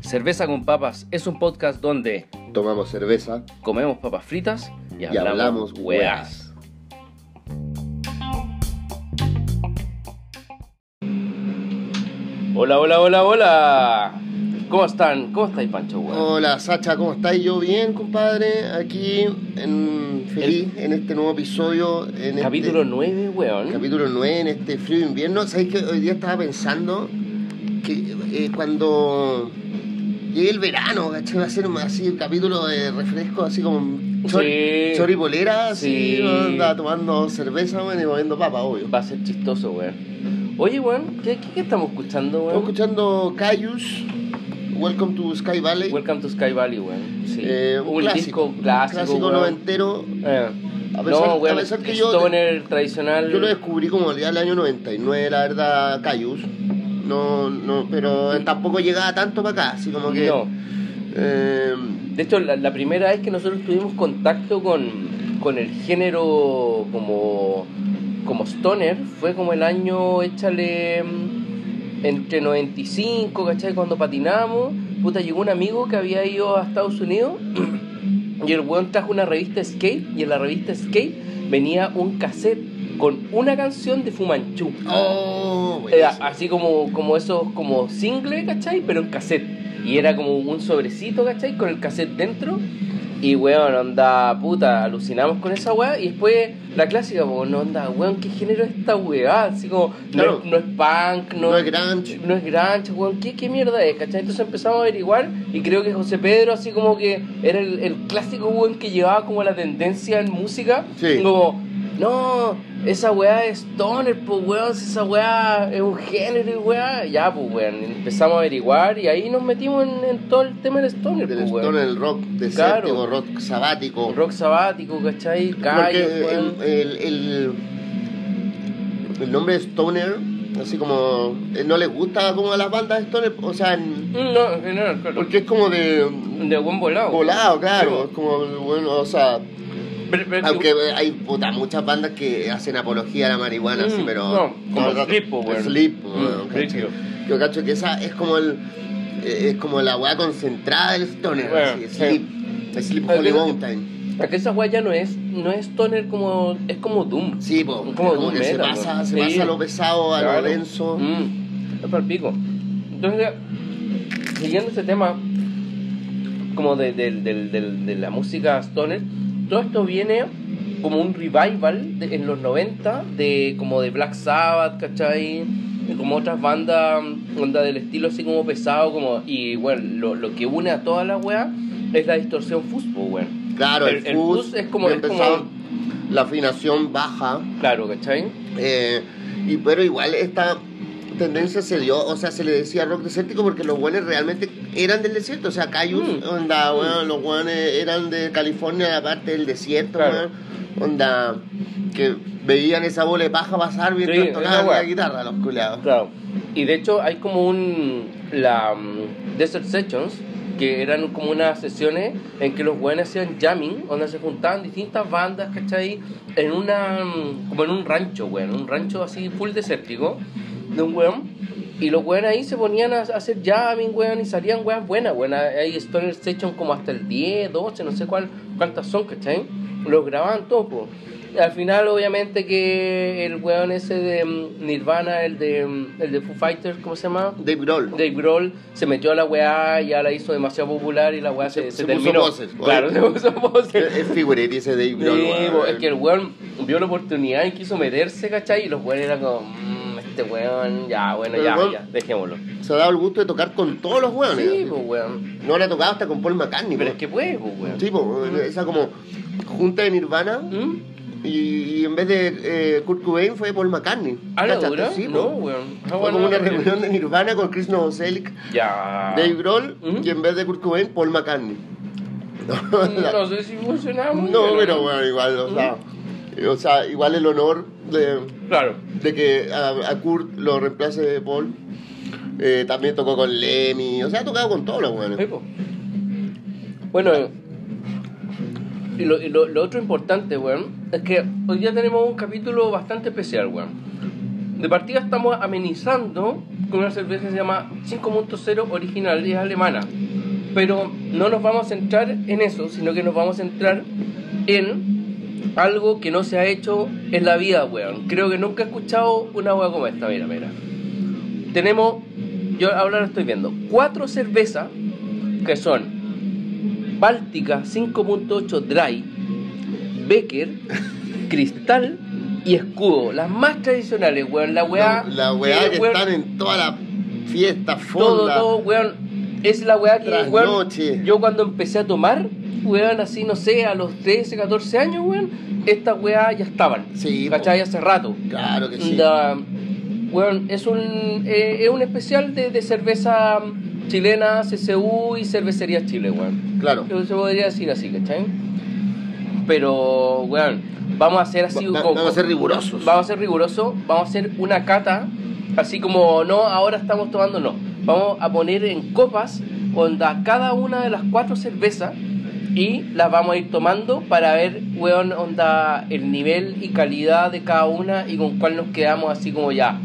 Cerveza con Papas es un podcast donde Tomamos cerveza comemos papas fritas y y hablamos, weas. weas. Hola, hola, hola, hola. ¿Cómo están? ¿Cómo estáis, Pancho? Hola Sacha, ¿cómo estáis? Yo bien, compadre. Aquí en, feliz en este nuevo episodio. En Capítulo este, 9, weón. Capítulo 9 en este frío invierno. ¿Sabéis que hoy día estaba pensando que eh, cuando llegue el verano, ¿cachai? Va a ser así un capítulo de refresco, así como chor, Sí. choripolera, así, Sí. anda tomando cerveza bueno, y moviendo papa, obvio. Va a ser chistoso, weón. Oye, weón, ¿qué, qué, qué estamos escuchando, Estamos weón? escuchando Cayus, Welcome to Sky Valley. Welcome to Sky Valley, weón. Sí. Eh, un, clásico, disco clásico, clásico weón. noventero. Eh. A pesar- no, weón, a pesar que yo- Stoner tradicional. Yo lo descubrí como ya el año 99, la verdad, Cayus. No, no, pero tampoco llegaba tanto para acá, así como que. No. eh, De hecho, la, la primera vez que nosotros tuvimos contacto con, con el género como, como stoner fue como el año, échale, mm, entre 95, ¿cachai? Cuando patinamos, puta, llegó un amigo que había ido a Estados Unidos y el weón trajo una revista Skate y en la revista Skate venía un cassette con una canción de Fumanchu. oh, Era así como, como esos, como single, ¿cachai? Pero en cassette. Y era como un sobrecito, ¿cachai? Con el cassette dentro. Y weón, onda, puta, alucinamos con esa weá. Y después la clásica, no, onda, weón, ¿qué género es esta weá? Así como, Claro. no, es, no es punk, no, No es grunge. no es grunge, weón, ¿qué, ¿qué mierda es? ¿cachai? Entonces empezamos a averiguar y creo que José Pedro, así como que era el, el clásico weón que llevaba como la tendencia en música. Sí. Como, no, esa weá es stoner, pues weón, si esa weá es un género y weá. Ya, pues weón, empezamos a averiguar y ahí nos metimos en, en todo el tema del stoner, Del pues Stone, weón. el rock desértico, Claro. rock sabático. Rock sabático, ¿cachai? Weón. el, el, el, el nombre Stoner, así como. eh, no les gusta como a las bandas Stoner, o sea, en- Mm, No, en general, claro. porque es como de. De buen volado. Volado, claro. Es como, bueno, o sea. Pero- pero- Aunque hay puta, muchas bandas que hacen apología a la marihuana, Mm, sí, pero. no, como el Sleep, po, weón. Sleep, po, Mm. Yo cacho que esa es como el. eh, Es como la weá concentrada del stoner, Bueno, así, sí. Sleep. Sleep Pero Holy Mountain. Porque esa weá ya no es, no es stoner como, es como Doom. Sí, po, como como, doom que se pasa, ¿no? se Sí. pasa a lo pesado, a Claro. lo denso. Mm, es para el pico. Entonces, siguiendo ese tema, como de, del- del- de la música stoner, todo esto viene como un revival de- en los 90 de como de Black Sabbath, ¿cachai? Como otras bandas onda del estilo así como pesado como y bueno lo, lo que une a toda la wea es la distorsión fuzz, po, weón. Claro, el, El- el fuzz, fuzz es como- es como- la afinación baja. claro ¿cachai? Eh, y pero igual esta tendencia se dio, o sea, se le decía rock desértico porque los buenos realmente eran del desierto, o sea, Cayus, Mm. onda, weón, los buenos eran de California, aparte del desierto, Claro. weón, onda, que veían esa bola de paja pasar mientras Sí, tocaban la guitarra, los culiados. Claro. Y de hecho hay como un... La mm, Desert Sessions, que eran como unas sesiones en que los weones hacían jamming, donde se juntaban distintas bandas, ¿cachai? En una... mm, como en un rancho, weón. Un rancho así full desértico de un weón. Y los weones ahí se ponían a hacer jamming, weón, y salían weas buenas, weón. Hay Stoner Session como hasta el 10, 12, no sé cuál, cuántas son, ¿cachai? Los grababan todos, po. Al final, obviamente, que el weón ese de mm, Nirvana, el de, mm, el de Foo Fighters, ¿cómo se llama? Dave Grohl. Dave Grohl se metió a la weá, ya la hizo demasiado popular y la weá se, Se- se, se puso terminó. poses, claro, se puso poses. Es figurete ese Dave Grohl. Sí, es que el weón vio la oportunidad y quiso meterse, ¿cachai? Y los weones eran como, mmm, este weón, ya, bueno, Pero ya, weón- ya, dejémoslo. Se ha dado el gusto de tocar con todos los weones. Sí, pues weón. No le ha tocado hasta con Paul McCartney. Pero po. es que puede, pues weón. Sí, po, esa como junta de Nirvana ¿Mm? y, y en vez de eh, Kurt Cobain fue Paul McCartney. ¿A la. Sí, no, po. weón. Ah, Fue bueno, como una no, reunión de Nirvana con Chris Novoselic, Ya. Dave Grohl ¿Mm? y en vez de Kurt Cobain, Paul McCartney. No sé si funcionaba muy No, bien, pero bueno, igual, o sea, o sea, igual el honor de, Claro. de que a, a Kurt lo reemplace Paul. Eh, también tocó con Lemmy, o sea, ha tocado con todos los buenos. Bueno, y, lo, y lo, lo otro importante, weón, es que hoy día tenemos un capítulo bastante especial, weón. De partida estamos amenizando con una cerveza que se llama 5.0 original y es alemana. Pero no nos vamos a centrar en eso, sino que nos vamos a centrar en algo que no se ha hecho en la vida, weón. Creo que nunca he escuchado una weá como esta, mira, mira. Tenemos, yo ahora lo estoy viendo, cuatro cervezas que son Báltica 5.8 Dry, Becker, Cristal y Escudo. Las más tradicionales, weón. La weá. La weá que, weón, están en toda la fiesta, todo, fonda. todo, weón. Es la weá que, weón, yo cuando empecé a tomar, weón, así, no sé, a los 13, 14 años, weón, estas weá ya estaban. Sí, ¿Cachai? Hace rato. Claro que sí. Da- weón, es un, eh, es un especial de, de cerveza chilena, CCU y cervecería Chile, weón. Claro. Yo se podría decir así, ¿cachai? Pero, weón, vamos a hacer así. Va- con- vamos a ser rigurosos. Vamos a ser rigurosos, vamos a hacer una cata, así como no, ahora estamos tomando, no. Vamos a poner en copas, onda, cada una de las cuatro cervezas y las vamos a ir tomando para ver, weón, onda, el nivel y calidad de cada una y con cuál nos quedamos así como ya.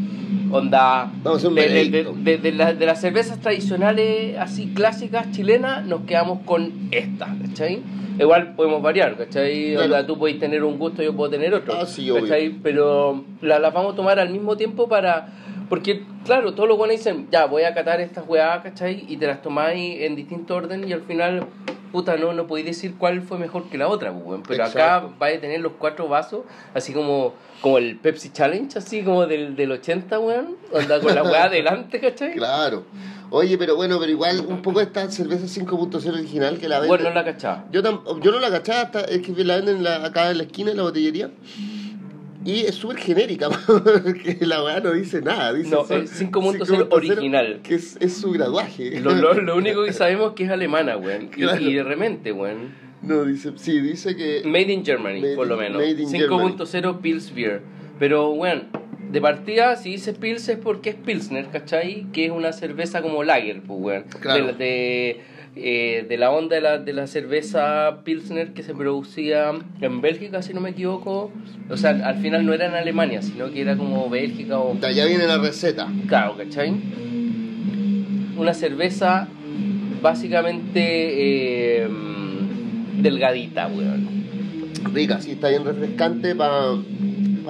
Onda, Vamos a un de, de- de- de la- de las cervezas tradicionales así clásicas chilenas, nos quedamos con esta, ¿cachai? Igual podemos variar, ¿cachai? Claro. Onda, tú podés tener un gusto, yo puedo tener otro. Ah, sí, obvio. ¿cachai? Pero la- las vamos a tomar al mismo tiempo para... Porque, claro, todos los buenos dicen, ya, voy a catar estas weá, ¿cachai? Y te las tomáis en distinto orden y al final, puta, no, no podéis decir cuál fue mejor que la otra, pues, weón. Pero acá vais a tener los cuatro vasos, así como, como el Pepsi Challenge, así como del, del 80, weón. Onda con la weá adelante, ¿cachai? Claro. Oye, pero bueno, pero igual un poco esta cerveza 5.0 original que la venden. Bueno, no la cachaba. Yo, tam- yo no la cachaba hasta es que la venden en la- acá en la esquina en la botillería. Y es súper genérica, porque la weá no dice nada. Dice No, son es 5.0 original. Que es, es su graduaje. Lo, lo, lo único que sabemos es que es alemana, weón. Y, Claro. y de repente, weón. No, dice, sí, dice que. Made in Germany, Made por lo menos. made in 5.0 Pils Beer. Pero, bueno, de partida, si dice Pils es porque es Pilsner, ¿cachai? Que es una cerveza como Lager, pues, weón. Claro. De, la- de, eh, de la onda de la, de la cerveza Pilsner que se producía en Bélgica, si no me equivoco. O sea, al final no era en Alemania, sino que era como Bélgica o... De allá viene la receta. Claro, ¿cachai? Una cerveza básicamente eh, delgadita, weón. Rica, sí, está bien refrescante para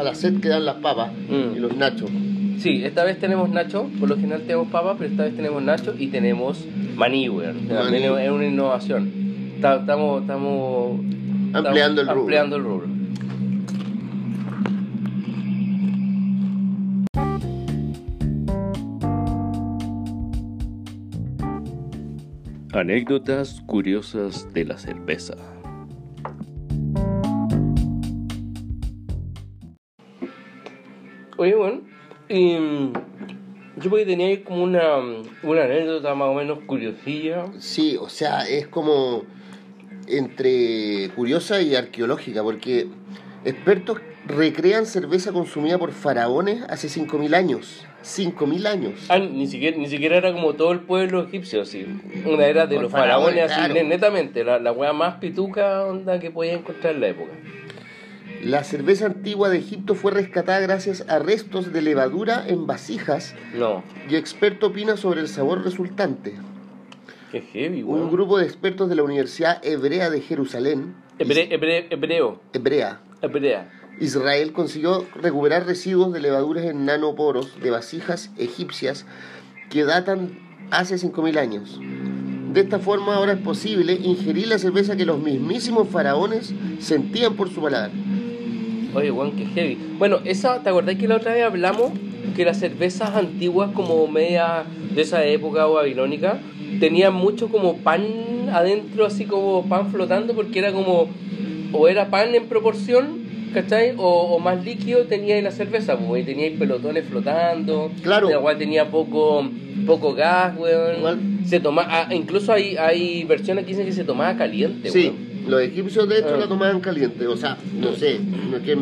la sed que dan las papas Mm. y los nachos. Sí, esta vez tenemos nacho, por lo general tenemos papa, pero esta vez tenemos nacho y tenemos maní, weón. Maní. también es una innovación. Ta- Estamos, estamos Ampliando el ampliando el rubro. Anécdotas curiosas de la cerveza. Oye, bueno, y, mm, yo porque tenía ahí como una, una anécdota más o menos curiosilla. Sí, o sea, es como entre curiosa y arqueológica, porque expertos recrean cerveza consumida por faraones hace 5.000 años. 5.000 años. Ah, ni siquiera, ni siquiera era como todo el pueblo egipcio, así. Una era de Por los faraones, faraones, así, claro. netamente, la, la wea más pituca onda que podía encontrar en la época. La cerveza antigua de Egipto fue rescatada gracias a restos de levadura en vasijas No, y experto opina sobre el sabor resultante. qué heavy, Un weón. grupo de expertos de la Universidad Hebrea de Jerusalén, Hebre- hebre- hebreo, Hebrea, hebrea. Israel consiguió recuperar residuos de levaduras en nanoporos de vasijas egipcias que datan hace 5.000 años. De esta forma ahora es posible ingerir la cerveza que los mismísimos faraones sentían por su paladar. Oye, weón, qué heavy. Bueno, esa, ¿te acordás que la otra vez hablamos que las cervezas antiguas, como media de esa época o babilónica, tenían mucho como pan adentro, así como pan flotando, porque era como, o era pan en proporción, ¿cachai? O, o más líquido tenía la cerveza, pues, tenía pelotones flotando. Claro. La cual tenía poco, poco gas, weón. Igual. Se toma, ah, incluso hay, hay versiones que dicen que se tomaba caliente, Sí, weón. Los egipcios de hecho Ah. la tomaban caliente, o sea, no sé, no es que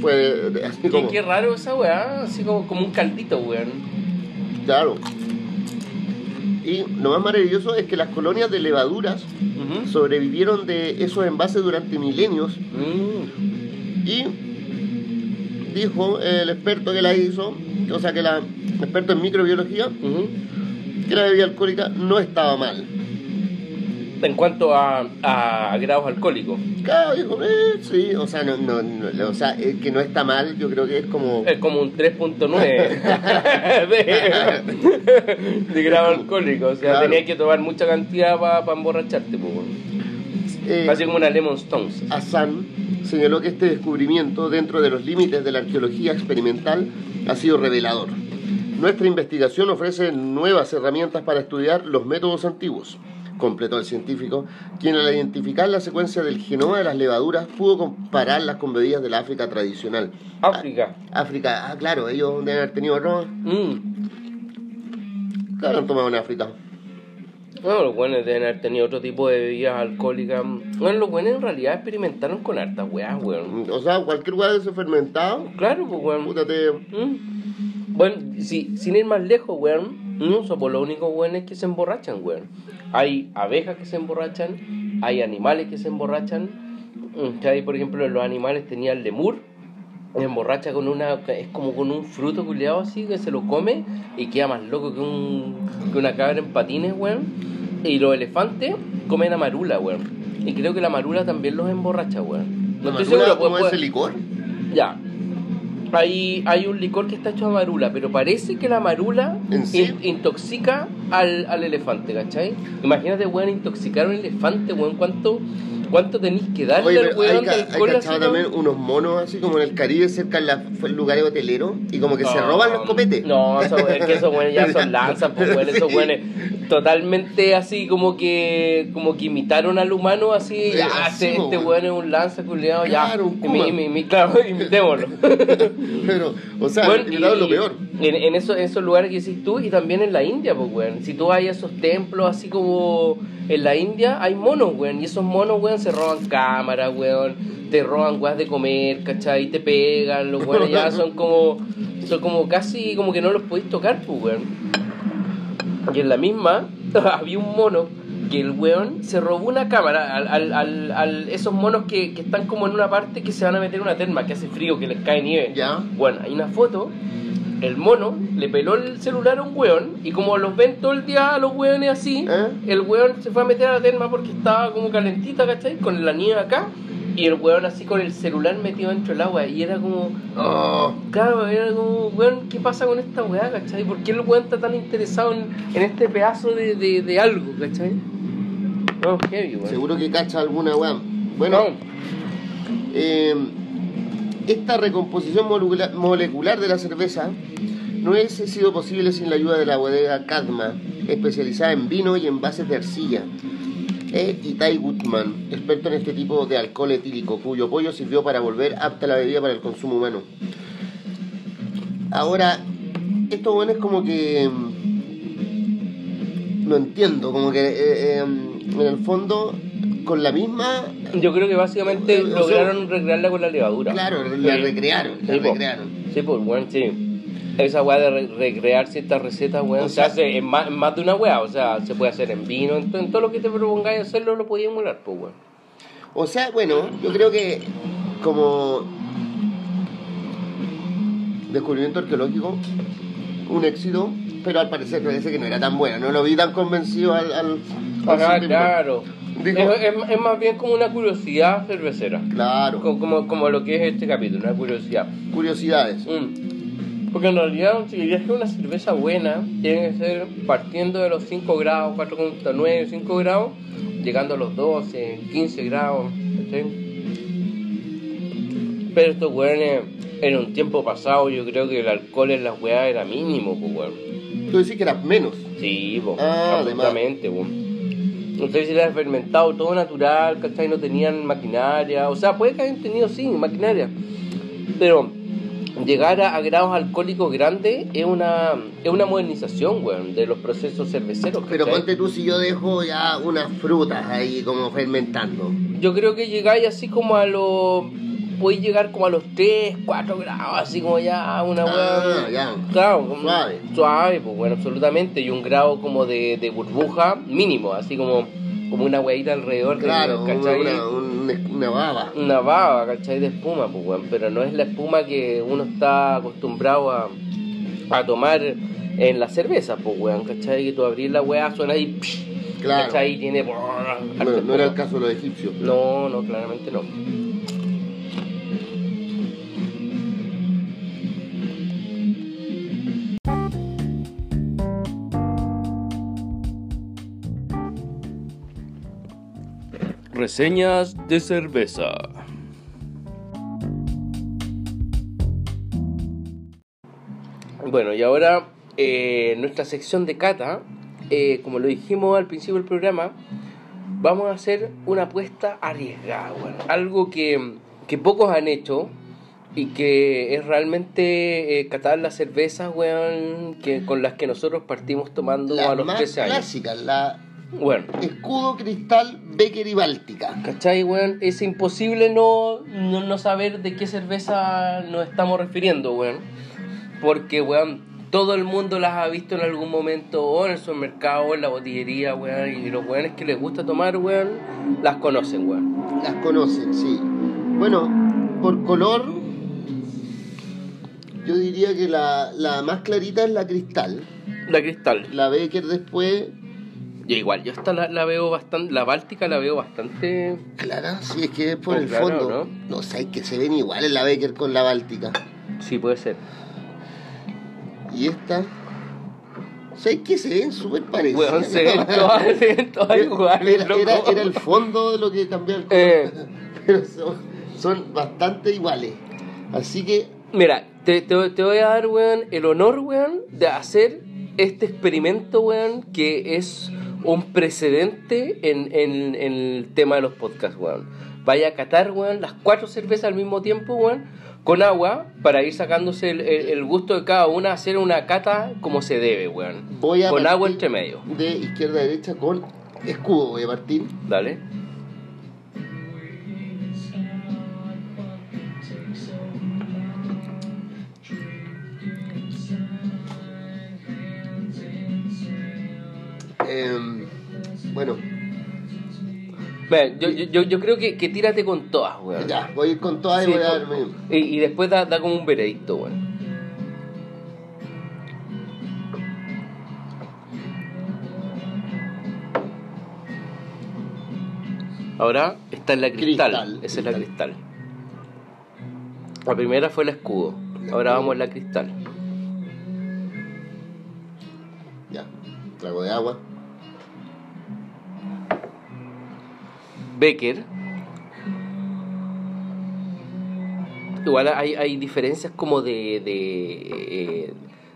fue así Qué, como... qué raro esa weá, así como, como un caldito, weón. Claro. Y lo más maravilloso es que las colonias de levaduras sobrevivieron de esos envases durante milenios Mm. y dijo el experto que la hizo o sea, que la experto en microbiología, que la bebida alcohólica no estaba mal. En cuanto a, a grados alcohólicos, Claro, eh, sí, o sea, no, no, no, o sea, eh, que no está mal, yo creo que es como... es como un 3.9 de, de grado alcohólico. O sea, Claro. tenías que tomar mucha cantidad para emborracharte. Pues, eh, como una Lemon Stones. Hassan señaló que este descubrimiento, dentro de los límites de la arqueología experimental, ha sido revelador. Nuestra investigación ofrece nuevas herramientas para estudiar los métodos antiguos, completó el científico, quien al identificar la secuencia del genoma de las levaduras pudo compararlas con bebidas del África tradicional. África. Ah, África, ah, claro, ellos deben haber tenido arroz. Mm. Claro, han tomado en África. Bueno, los buenos deben haber tenido otro tipo de bebidas alcohólicas. Bueno, los buenos en realidad experimentaron con hartas weas, weón. O sea, cualquier lugar de ese fermentado, Claro, pues, weón. puta, te- Mm. Bueno, si, sin ir más lejos, weón, no son por lo único weones que se emborrachan, weón. Hay abejas que se emborrachan, hay animales que se emborrachan. Mm, hay, por ejemplo, los animales tenía el lemur, se emborracha con una, es como con un fruto culeado así, que se lo come y queda más loco que, un, que una cabra en patines, weón. Y los elefantes comen amarula, weón. Y creo que la amarula también los emborracha, weón. No ¿La estoy seguro, como puede- ese licor? ya. Hay, hay un licor que está hecho de marula, pero parece que la marula ¿En sí? in- intoxica al, al elefante, ¿cachai? Imagínate, weón, intoxicar a un elefante, weón, ¿cuánto, cuánto tenéis que darle Oye, al hay, weón hay alcohol así, cachado también unos monos así como en el Caribe, cerca de los lugares hoteleros, y como que se No, roban los copetes. No, eso, es que esos weones ya son lanzas, pues weón, esos Sí. weones totalmente así como que como que imitaron al humano así, ya, así, este, po, este weón. es un lanza culiado, Claro, ya. Kuma. imi- imi- claro, imitémoslo. Pero, o sea, Bueno, y- lo peor. En, en, eso- en esos lugares que decís tú y también en la India, pues, weón. Si tú a esos templos así como en la India, hay monos, weón. Y esos monos, weón, se roban cámaras, weón. Te roban weas de comer, ¿cachai? Te pegan, los weones ya son como, son como casi como que no los podéis tocar, pues, weón. Y en la misma había un mono que el weón se robó una cámara al, al, al, al- esos monos que, que están como en una parte que se van a meter en una terma, que hace frío, que les cae nieve. Ya. Bueno, hay una foto. El mono le peló el celular a un weón y como los ven todo el día a los weones así, ¿Eh? el weón se fue a meter a la terma porque estaba como calentita, ¿cachai? Con la nieve acá y el weón así con el celular metido dentro del agua y era como, Oh, claro, era como, weón, ¿qué pasa con esta weá, cachai? ¿Por qué el weón está tan interesado en, en este pedazo de, de, de algo, cachai? No, heavy, weón. seguro que cacha alguna weá. Bueno, No. eh, esta recomposición molecular, de la cerveza no hubiese sido posible sin la ayuda de la bodega Cadma, especializada en vino y envases de arcilla. E Itai Gutman, experto en este tipo de alcohol etílico, cuyo apoyo sirvió para volver apta la bebida para el consumo humano. Ahora, esto bueno es como que. mm, No entiendo, como que eh, eh, en el fondo, con la misma. Yo creo que básicamente lograron recrearla con la levadura. Claro, la Sí. recrearon, la Sí, po. recrearon. Sí, pues, weón, sí. Esa weá de re- recrear ciertas recetas, weón, O se sea- hace en más, en más de una weá. O sea, se puede hacer en vino, en, to- en todo lo que te propongáis hacerlo, lo podías emular, pues, weón. O sea, bueno, yo creo que como descubrimiento arqueológico, un éxito, pero al parecer parece que no era tan bueno, no lo vi tan convencido al... al, al Ajá, científico. claro. Dijo- Es, es- es más bien como una curiosidad cervecera. Claro, Como, como, como lo que es este capítulo, una curiosidad. curiosidades. Mm. Porque en realidad, si querías que una cerveza buena, tiene que ser partiendo de los 5 grados, 4,9, 5 grados, llegando a los 12, 15 grados. Pero estos weones, en un tiempo pasado, yo creo que el alcohol en las weas era mínimo, pues weón. Tú decís que era menos. Sí, po, Ah, absolutamente, po. Ustedes si era fermentado todo natural, ¿cachai? No tenían maquinaria. O sea, puede que hayan tenido, sí, maquinaria. Pero llegar a, a grados alcohólicos grandes es una, es una modernización, weón, de los procesos cerveceros. Pero ponte tú si yo dejo ya unas frutas ahí como fermentando. Yo creo que llegáis así como a los... Podéis llegar como a los 3, 4 grados, así como ya una Ah, ya. Claro, como- Suave. Suave, pues bueno, absolutamente. Y un grado como de, de burbuja mínimo, así como, como una hueadita alrededor de Claro, una, ¿cachai? una, una, una baba. Una baba, ¿cachai? De espuma, pues bueno, pero no es la espuma que uno está acostumbrado a, a tomar en la cerveza, pues, weón, ¿cachai? Que tú abrís la weá, suena ahí, psh, Claro. ¿cachai? Y tiene... Bueno, no era el caso de los egipcios. No, no, claramente no. Reseñas de cerveza. Bueno, y ahora eh, nuestra sección de cata, eh, como lo dijimos al principio del programa, vamos a hacer una apuesta arriesgada, weón. Algo que, que pocos han hecho y que es realmente eh, catar las cervezas, weón, que, con las que nosotros partimos tomando a los más 13 años. clásicas, la Bueno, escudo, cristal, Becker y Báltica. ¿cachai, weón? Es imposible no, no, no saber de qué cerveza nos estamos refiriendo, weón. Porque, weón, todo el mundo las ha visto en algún momento, o en el supermercado, o en la botillería, weón. Y los weones que les gusta tomar, weón, las conocen, weón. Las conocen, sí. Bueno, por color, yo diría que la, la más clarita es la cristal. La cristal. La Becker después, Yo igual, yo esta la, la veo bastante, la báltica la veo bastante... clara, sí, es que es por Oh, el claro, fondo. ¿no? No, sé, que se ven iguales la Becker con la Báltica. Sí, puede ser. Y esta, ¿sabes que se ven súper parecidas? Weón, se ven todas, se ven todas iguales, era, era, loco. era el fondo de lo que cambió el color. Eh. Pero son, son bastante iguales. Así que Mira, te, te, te voy a dar, weón, el honor, weón, de hacer este experimento, weón, que es un precedente en, en- en el tema de los podcasts, weón. Vaya a catar, weón, las cuatro cervezas al mismo tiempo, weón, con agua, para ir sacándose el, el- el gusto de cada una, hacer una cata como se debe, weón. voy a con agua entre medio. De izquierda a derecha con escudo voy a partir. Dale. Em, bueno, Mira, yo, yo, yo- yo creo que, que tírate con todas, weón. ya, voy a ir con todas Sí, y voy a darme. Y, y después da, da como un veredicto, weón. Ahora está en la cristal. Cristal, Esa es la cristal. La primera fue el escudo. Ahora vamos a la cristal. Ya, trago de agua. Becker. Igual hay, hay diferencias como de, de, eh,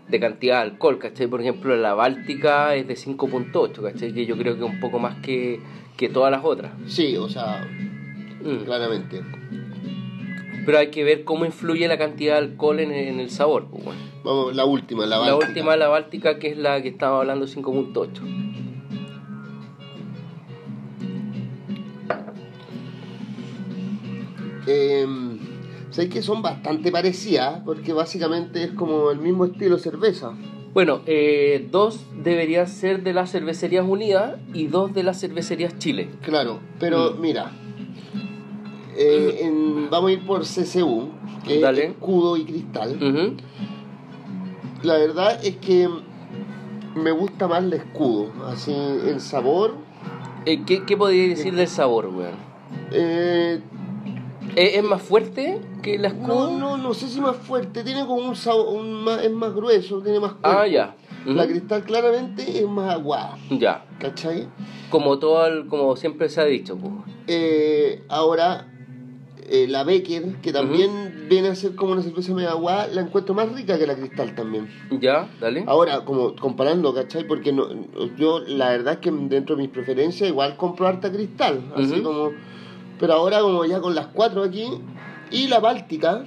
de cantidad de alcohol, ¿cachai? Por ejemplo, la Báltica es de 5.8, ¿cachai? Que yo creo que un poco más que, que todas las otras. Sí, o sea, Mm. claramente. Pero hay que ver cómo influye la cantidad de alcohol en, el- en el sabor. pues, bueno. Vamos, la última, la La, Báltica. última, la Báltica, que es la que estaba hablando, 5.8. Em, sé que son bastante parecidas, porque básicamente es como el mismo estilo de cerveza. Bueno, eh, dos deberían ser de las cervecerías unidas y dos de las cervecerías Chile. Claro, pero Mm. mira, eh, en- vamos a ir por CCU, que Dale. es escudo y cristal. La verdad es que me gusta más el escudo, así el sabor. Eh, ¿qué, ¿Qué podría decir del sabor, weón? eh, ¿Es, más fuerte que la escudo? no, no, no sé si más fuerte, tiene como un sabor, un más, es más grueso, tiene más cuerpo. Ah, ya. La cristal claramente es más aguada, Ya. ¿cachai? Como todo, el- como siempre se ha dicho, pues. Eh, ahora, eh, la Becker, que también viene a ser como una cerveza media aguada, la encuentro más rica que la cristal también. Ya, dale. Ahora, como comparando, ¿cachai? Porque no, yo la verdad es que dentro de mis preferencias igual compro harta cristal, así como... Pero ahora como ya con las cuatro aquí y la Báltica,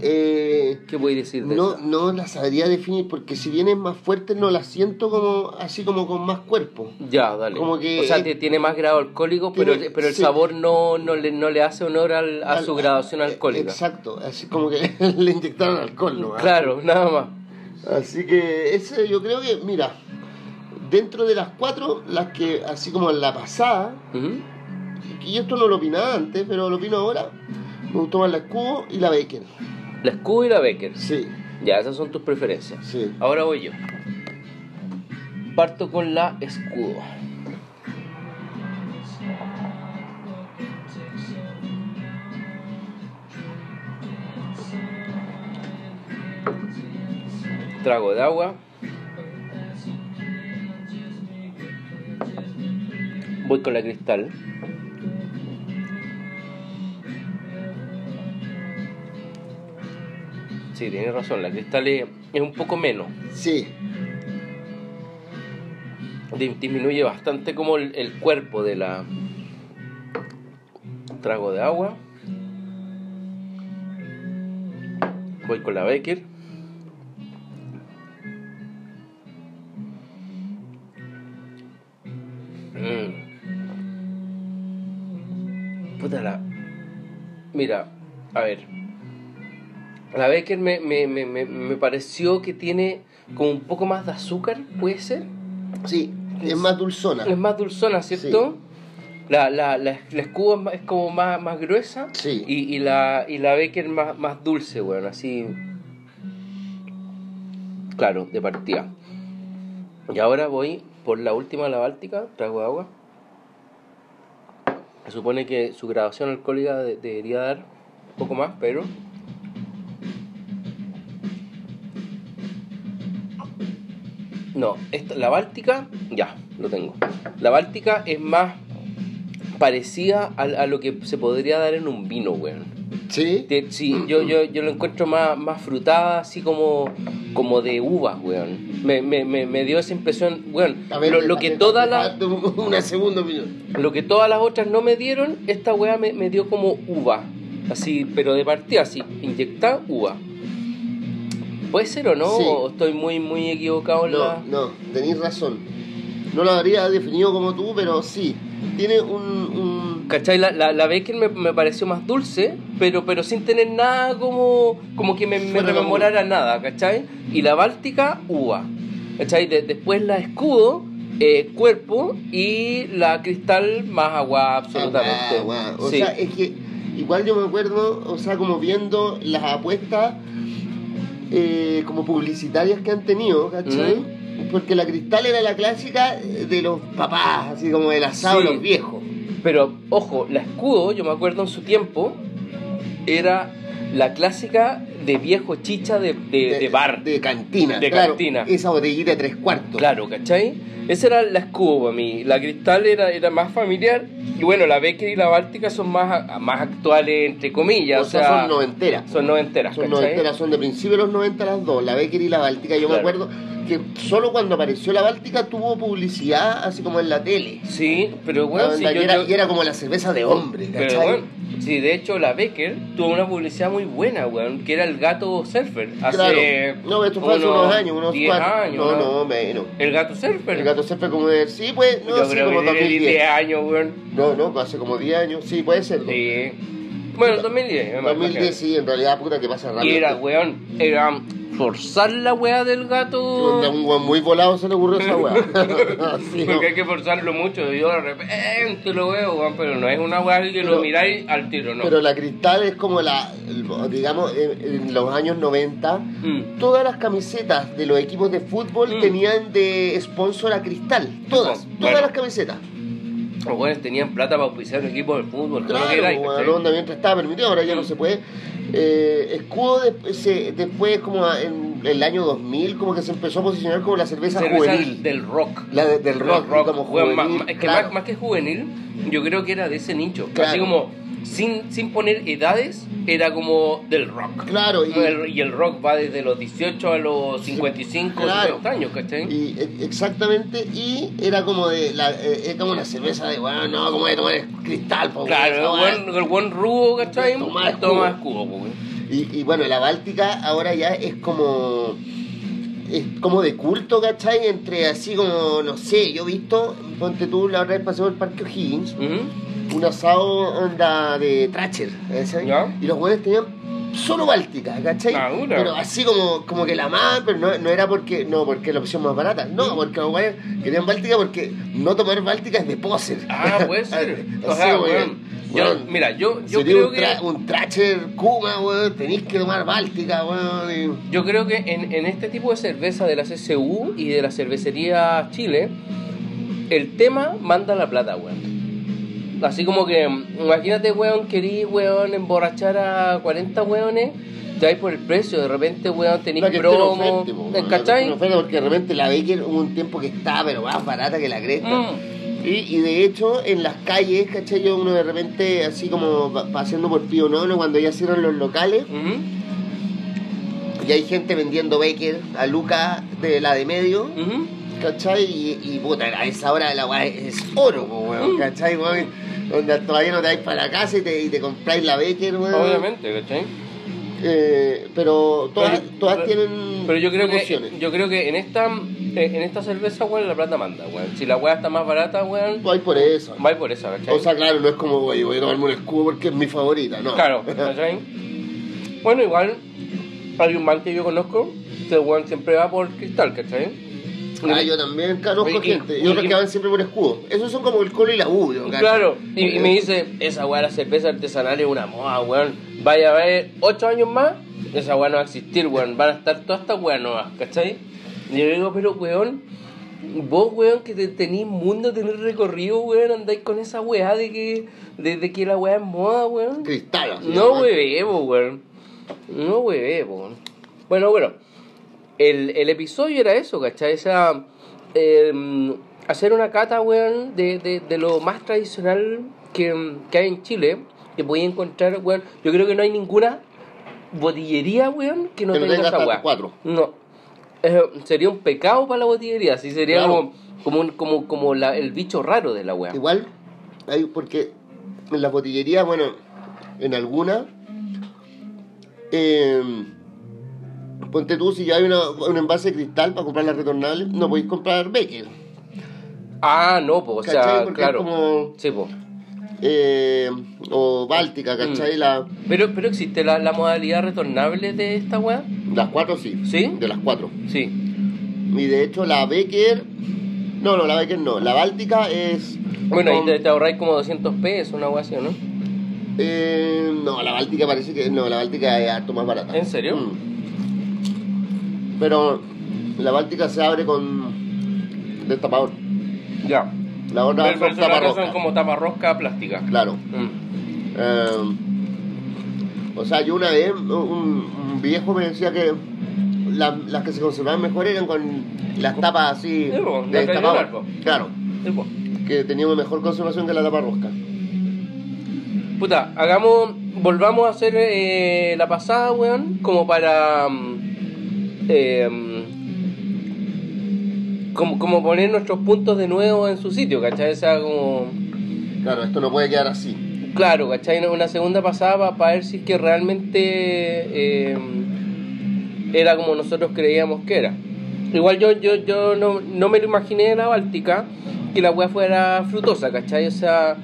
eh, ¿Qué podéis decir de no, eso? no la sabría definir porque si bien es más fuerte no la siento como así como con más cuerpo. Ya, dale. como que o sea, es- tiene más grado alcohólico, pero, Tiene- pero el sí. sabor no, no, le, no le hace honor al- a Al- su graduación alcohólica. Exacto, así como que le inyectaron alcohol, ¿no? Claro, nada más. Así que ese yo creo que, mira, dentro de las cuatro, las que así como en la pasada. Y esto no lo opinaba antes, pero lo opino ahora, me gustó más la escudo y la Becker. La escudo y la Becker. Sí. Ya, esas son tus preferencias. Sí. Ahora voy yo. Parto con la escudo. Trago de agua. Voy con la cristal. Sí, tienes razón, la cristal es, es un poco menos. Sí. Di- Disminuye bastante como el, el cuerpo de la. Trago de agua. Voy con la Becker. Mm. Puta la. Mira, a ver. La Becker me, me, me, me, me pareció que tiene como un poco más de azúcar, ¿puede ser? Sí, es más dulzona. Es más dulzona, ¿cierto? La, la, la, la escudo es, más- es como más, más gruesa Sí. y, y la, y la Becker más, más dulce, weón, así. Claro, de partida. Y ahora voy por la última, la Báltica, trago de agua. Se supone que su graduación alcohólica de- debería dar un poco más, pero. No, esta, la Báltica, ya, lo tengo. La Báltica es más parecida a, a lo que se podría dar en un vino, weón. Sí. Te- Sí, yo, yo, yo lo encuentro más, más frutada, así como, como de uvas, weón. Me, me, me, me dio esa impresión, weón. A ver, lo, lo que todas las Una segunda opinión. lo que todas las otras no me dieron, esta weá me, me dio como uva. Así, pero de partida, así, inyectada uva. ¿Puede ser o no? Sí. ¿O estoy muy, muy equivocado en No, la.? no, tenéis razón. No lo habría definido como tú, pero sí. Tiene un. un- ¿Cachai? La, la, la Becker me, me pareció más dulce, pero, pero sin tener nada como, como que me, me rememorara nada, ¿cachai? Y la Báltica, uva. ¿Cachai? De- después la escudo, eh, cuerpo y la cristal más agua absolutamente. Agua, agua. O Sí. sea, es que igual yo me acuerdo, o sea, como viendo las apuestas eh, como publicitarias que han tenido, ¿cachai? Porque la cristal era la clásica de los papás, así como el asado Sí. de los viejos. Pero, ojo, la escudo, yo me acuerdo en su tiempo, era la clásica de viejo chicha de, de, de bar. De cantina, De claro, cantina. Esa botellita de tres cuartos. Claro, ¿cachai? Esa era la escudo para mí. La cristal era, era más familiar. Y bueno, la Becker y la Báltica son más, más actuales, entre comillas. O O, sea, sea, son noventeras. Son noventeras, Son ¿cachai? noventeras, son de principio de los 90 las dos, la Becker y la Báltica. Yo me acuerdo que solo cuando apareció la Báltica tuvo publicidad así como en la tele. Sí, pero bueno, sí, verdad, yo- y, era, yo- y era como la cerveza de hombre, Pero ¿cachai? bueno, sí, de hecho la Becker tuvo una publicidad muy buena, weón, que era el gato surfer. Hace Claro. No, esto fue hace unos años, unos 10 cuatro. años. no, no, menos. El gato surfer. El gato surfer como de... Sí, pues, no, Yo sí, creo como que tiene 2010. 10 años, weón. No, no, hace como 10 años. Sí, puede ser. ¿no? Sí. Bueno, 2010. me 2010, sí, en realidad, puta, que pasa rápido. Y era, weón, era forzar la weá del gato. Onda, Un weón muy volado se le ocurrió esa weá. Sí, ¿no? Porque hay que forzarlo mucho. Y yo de repente lo veo, weón, pero no es una weá que Pero- lo miráis al tiro, ¿no? Pero la cristal es como la, digamos, en, en los años 90, Mm. todas las camisetas de los equipos de fútbol Mm. tenían de sponsor a cristal. Todas, Bueno. todas las camisetas. Los weones tenían plata para auspiciar un equipo de fútbol. todo lo Claro, que onda, mientras estaba permitido, ahora ya no se puede. Eh, escudo de- se- después, como en el año 2000, como que se empezó a posicionar como la cerveza, Cerveza juvenil. del rock. La de- del rock, como weón, ma- juvenil, ma- es que más, más que juvenil, yo creo que era de ese nicho. Claro. Así como, sin, sin poner edades, era como del rock. Claro, y- el, y el rock va desde los 18 a los 55, claro. 60 años, ¿cachai? Y, e- exactamente, y era como de la, eh, como una cerveza de, bueno, no, como de tomar cristal, po, Claro, el buen, el buen rubo, ¿cachai? Toma Toma escudo, po. Y, y bueno, la Báltica ahora ya es como. Es como de culto, ¿cachai? Entre así como, no sé, yo he visto, ponte tú la otra vez pasé por el Parque O'Higgins, Ujú. Un asado onda de Tracher, ¿cachai? Ya. Y los buenos tenían solo Báltica, ¿cachai? Ah. Pero así como, como que la más, pero no, no era porque no porque es la opción más barata, no, porque los buenos querían Báltica porque no tomar Báltica es de poser. Ah, puede ser. o sea, como que- Yo, mira, yo, yo creo un, que. un Tracher Kuma, weón. Tenéis que tomar Báltica, weón. y- Yo creo que en, en este tipo de cerveza de la CSU y de la cervecería Chile, el tema manda la plata, weón. Así como que, imagínate, weón, querís, weón, emborrachar a 40 weones, te vais por el precio, de repente, weón, tenéis promo, po, weón, que esté ¿cachai? oferta, Porque de repente la Baker hubo un tiempo que estaba, pero más barata que la cresta. Mm. Y, y de hecho, en las calles, ¿cachai? Yo uno de repente, así como pa- paseando por Pío Nono, cuando ya cierran los locales, y hay gente vendiendo Baker a Lucas de la de medio. ¿cachai? Y, y puta, a esa hora la weá es oro, po, weón, Mm. ¿cachai, weón? Donde todavía no te vais para la casa y te, y te compráis la Baker, weón. Obviamente, ¿cachai? Eh, pero todas, Pero- todas pero- tienen Pero yo creo que yo creo que en esta eh, en esta cerveza, weón, la plata manda, weón. Si la weá está más barata, weón, Vais por eso. va por esa, ¿cachai? O sea, claro, no es como, oye, voy a tomarme un escudo porque es mi favorita, no. Claro, ¿cachai? Bueno, igual hay un man que yo conozco que weón siempre va por cristal, ¿cachai? Ah, yo también conozco y- gente. Y otros y- que van siempre por escudo. Esos son como el colo y la U. Claro, y, y me dice, esa weá, la cerveza artesanal es una moda, weón. Vaya a ver, ocho años más, esa weá no va a existir, weón. Van a estar todas estas weas nuevas, ¿cachai? Y yo digo, pero weón, vos, weón, que te tenés mundo, tenés recorrido, weón, andáis con esa weá de que, de, de que la weá es moda, weón. Cristal, No huevemos, weón. No huevemos, weón. Bueno, bueno. El, el episodio era eso, ¿cachai? Esa, eh, hacer una cata, weón, de, de, de lo más tradicional que, que hay en Chile. Que podía encontrar, weón. Yo creo que no hay ninguna botillería, weón, que no Que tenga esa weá. cuatro. No. Eh, sería un pecado para la botillería. Sí, sería Claro. como, como, un- como, como la, el bicho raro de la weá. Igual, hay, porque en las botillerías, bueno, en algunas, eh, ponte tú, si ya hay una, un envase de cristal para comprar la retornable, no podéis comprar Baker. Ah, no, pues, o ¿Cachai? sea, Porque claro. es como. Sí, pues. eh, o Báltica, ¿cachai? Mm. La, Pero, pero existe la, la modalidad retornable de esta weá. las cuatro sí. ¿Sí? De las cuatro. Sí. Y de hecho la Becker... No, no, la Becker no. La Báltica es... Bueno, ahí con- te, te ahorráis como 200 pesos, una weá así, ¿o ¿no? eh, no, la Báltica parece que... No, la Báltica es harto más barata. ¿En serio? Mm. Pero la Báltica se abre con... Destapador. Ya. La otra Pero, pero son taparrosca. son como taparrosca plástica. Claro. Mm. Eh, o sea, yo una vez, un, un viejo me decía que la- las que se conservaban mejor eran con las tapas así Sí, po, de destapador. Claro, Sí, que tenían mejor conservación que la tapa rosca. Puta, hagamos, volvamos a hacer eh, la pasada, weón, como para... mm, eh, mm, como, como poner nuestros puntos de nuevo en su sitio, ¿cachai? O sea, como... Claro, esto no puede quedar así. Claro, ¿cachai? Una segunda pasada para ver si es que realmente eh, era como nosotros creíamos que era. Igual yo, yo, yo no, no me lo imaginé en la Báltica que la weá fuera frutosa, ¿cachai? O sea,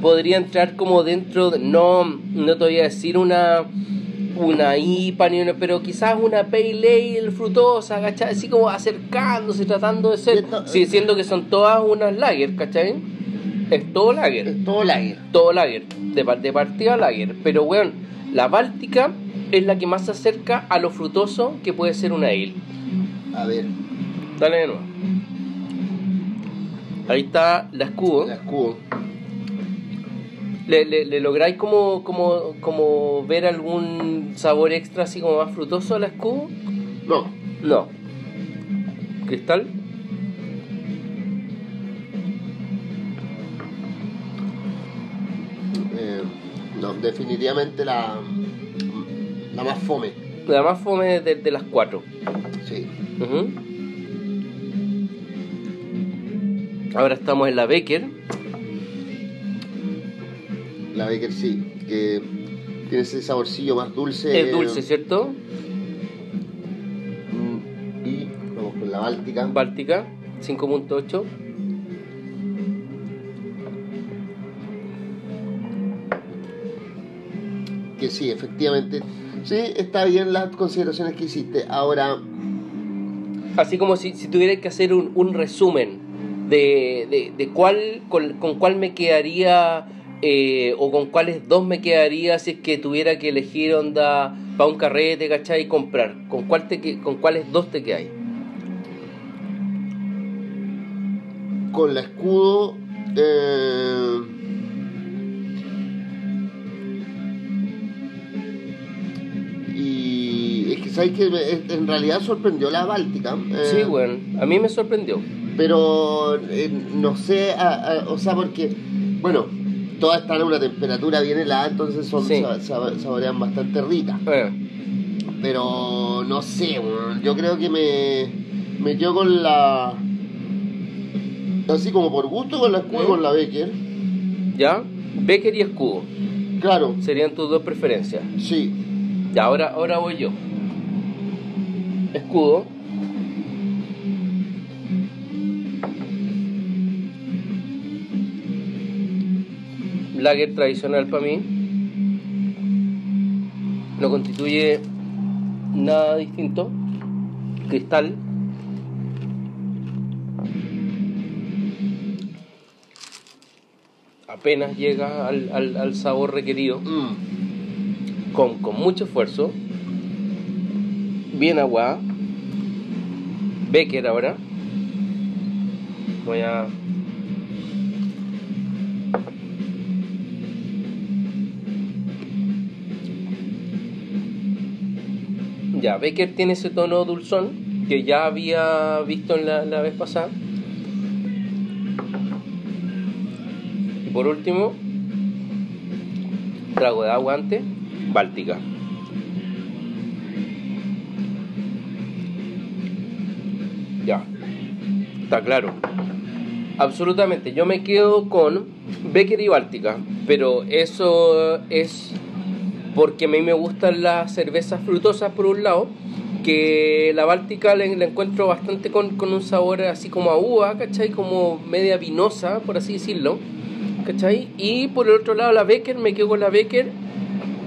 podría entrar como dentro, de- no, no te voy a decir una una IPA, ni una- pero quizás una Pale Ale frutosa, ¿cachai? Así como acercándose, tratando de ser, esto- sí, siendo que son todas unas lager, ¿cachai? Es todo lager Es todo lager. todo lager, de, de partida lager. Pero, weón, la Báltica es la que más se acerca a lo frutoso que puede ser una ale. A ver, Dale de nuevo. Ahí está la escudo. la escudo. ¿Le, le, le lográis como, como, como ver algún sabor extra así como más frutoso a la escudo? No, No. ¿Cristal? eh, no, definitivamente la, la más fome. La más fome de, de las cuatro. Sí. Ahora estamos en la Becker. La Baker sí, que tiene ese saborcillo más dulce. Es dulce, ¿cierto? Mm, Y vamos con la Báltica. Báltica, 5.8. Que sí, efectivamente. Sí, está bien las consideraciones que hiciste. Ahora, Así como si, si tuviera que hacer un, un resumen de, de, de cuál, con, con cuál me quedaría eh, o con cuáles dos me quedaría si es que tuviera que elegir onda para un carrete, ¿cachai? Y comprar. ¿Con, cuál te, ¿Con cuáles dos te quedáis? Con la escudo. eh, y es que sabes que en realidad sorprendió la Báltica. eh, Sí, bueno, a mí me sorprendió. Pero eh, no sé, a- a- o sea, porque, bueno, todas están a una temperatura bien helada, entonces son, Sí. sa- sa- saborean bastante ricas. Bueno, Pero no sé, yo creo que me, me quedo con la. Así como por gusto con la escudo y con la Becker. ¿ya? Becker y escudo Claro, serían tus dos preferencias. sí. Ya, ahora, ahora voy yo. Escudo. Lager tradicional para mí. No constituye nada distinto. Cristal. Apenas llega al, al- al sabor requerido Mm. con, con mucho esfuerzo. Bien agua. Becker ahora. Voy a. Ya, Becker tiene ese tono dulzón que ya había visto en la, la vez pasada. Y por último, trago de agua antes, Báltica. Ya, está claro. Absolutamente, yo me quedo con Becker y Báltica, pero eso es porque a mí me gustan las cervezas frutosas por un lado, que la Báltica la, encuentro bastante con, con un sabor así como a uva, ¿cachai? Como media vinosa, por así decirlo, ¿cachai? Y por el otro lado la Becker, me quedo con la Becker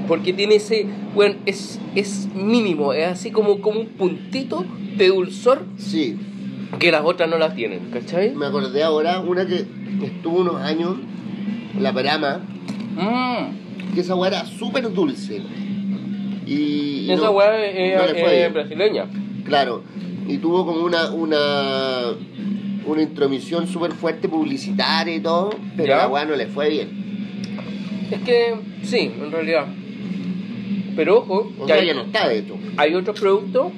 porque tiene ese, bueno, es, es mínimo, es así como, como un puntito de dulzor Sí, que las otras no las tienen, ¿cachai? me acordé ahora una que estuvo unos años, la Brahma, Mmm, que esa weá era súper dulce. Y, y esa no- weá es, no es bien. brasileña. Claro, y tuvo como una una una intromisión súper fuerte publicitaria y todo, pero Ya. la weá no le fue bien. Es que, sí, en realidad. Pero ojo, O sea, hay, ya no está de hecho. hay otros productos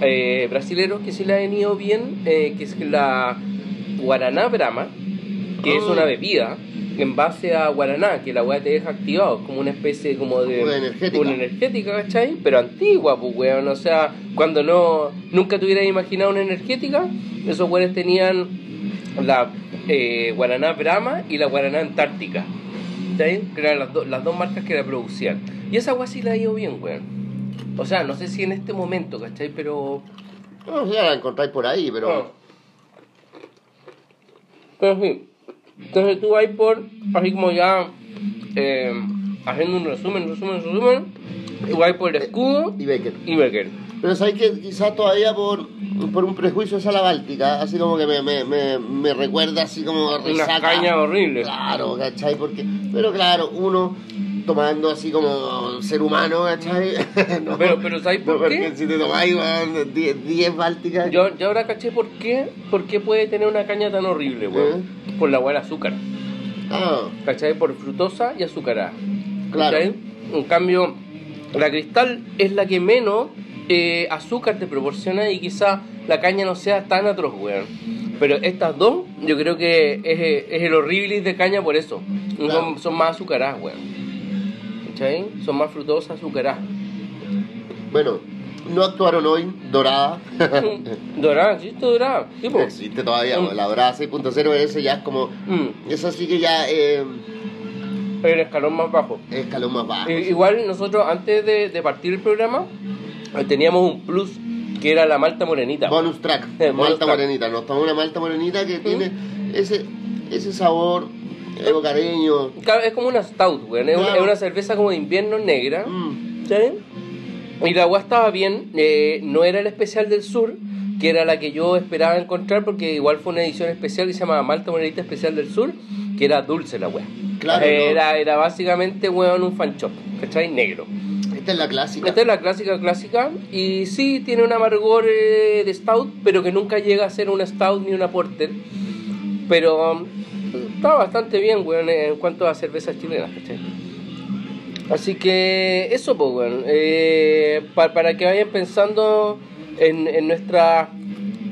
eh, brasileros que sí le han ido bien, eh, que es la Guaraná Brahma, que es Ah. una bebida en base a Guaraná, que la weá te deja activado, como una especie como de... Una energética. Una energética, ¿cachai? Pero antigua, pues, weón. O sea, cuando no... Nunca te hubieras imaginado una energética, esos weones tenían la eh, Guaraná Brahma y la Guaraná Antártica. ¿Cachai? Que eran las, do- las dos marcas que la producían. Y esa weá sí la ha ido bien, weón. O sea, no sé si en este momento, ¿cachai? Pero... No sé, la encontráis por ahí, pero. Ah. Pero sí. Entonces tú vas por, así como ya, eh, haciendo un resumen, resumen, resumen, tú vas por el escudo Y Becker. y Becker. Pero sabéis que quizás todavía por, por un prejuicio esa la Báltica, así como que me, me, me, me recuerda así como resaca. cañas horribles. Claro, ¿cachai? Porque, pero claro, uno tomando así como ser humano, ¿cachai? No, Pero, pero ¿sabes no, por porque qué? si te tomáis weón, 10 10 Bálticas. Yo, yo ahora caché por qué, por qué puede tener una caña tan horrible, weón. Por la weá del azúcar. Ah, ¿Cachai? Por frutosa y azucarada. Claro. ¿Cachai? En cambio, la cristal es la que menos eh, azúcar te proporciona y quizá la caña no sea tan atroz, weón. Pero estas dos, yo creo que es, es el horrible de caña por eso. Claro. Son, son más azucaradas, weón. ¿Cachai? Son más frutosas, azucaradas. bueno, no actuaron hoy, Dorada. dorada, ¿existe dorada? Tipo. Existe todavía, Mm. la Dorada 6.0 ese ya es como. Mm, Eso sí que ya eh, el escalón más bajo. es escalón más bajo. Igual nosotros antes de, de partir el programa eh, teníamos un plus que era la malta morenita. Bonus track, Eh, bonus malta track. morenita. Nos tomamos una malta morenita que tiene ese, ese sabor evocareño. Claro, es como una stout, weón. Es, una, Claro. es una cerveza como de invierno negra. Mm, ¿Sí? Y la agua estaba bien. eh, no era el especial del sur, que era la que yo esperaba encontrar, porque igual fue una edición especial que se llama Malta Morenita Especial del Sur. que era dulce la wea. Claro, Era, era básicamente, weón, un fan shop, ¿cachai? Negro. Esta es la clásica. Esta es la clásica clásica y sí tiene un amargor eh, de stout, pero que nunca llega a ser una stout ni una porter. Pero um, está bastante bien, weón, en cuanto a cervezas chilenas, ¿cachai? Así que eso, pues, weón. Eh, pa- para que vayan pensando en, en nuestra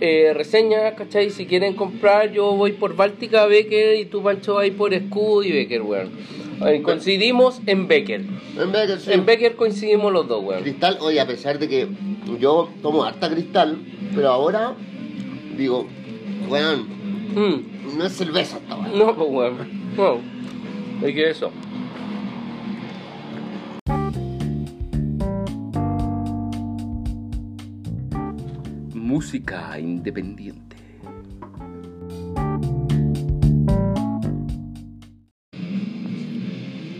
eh, reseña, ¿cachai? Si quieren comprar, yo voy por Báltica, Becker y tú, Pancho, ahí por Escudo y Becker, weón. Eh, coincidimos en Becker. En que sí. En Becker coincidimos los dos, weón. Cristal, oye, a pesar de que yo tomo harta cristal, pero ahora digo, weón, Mm, no es cerveza esta. No, pues, weón. No. Hay que eso. Música independiente.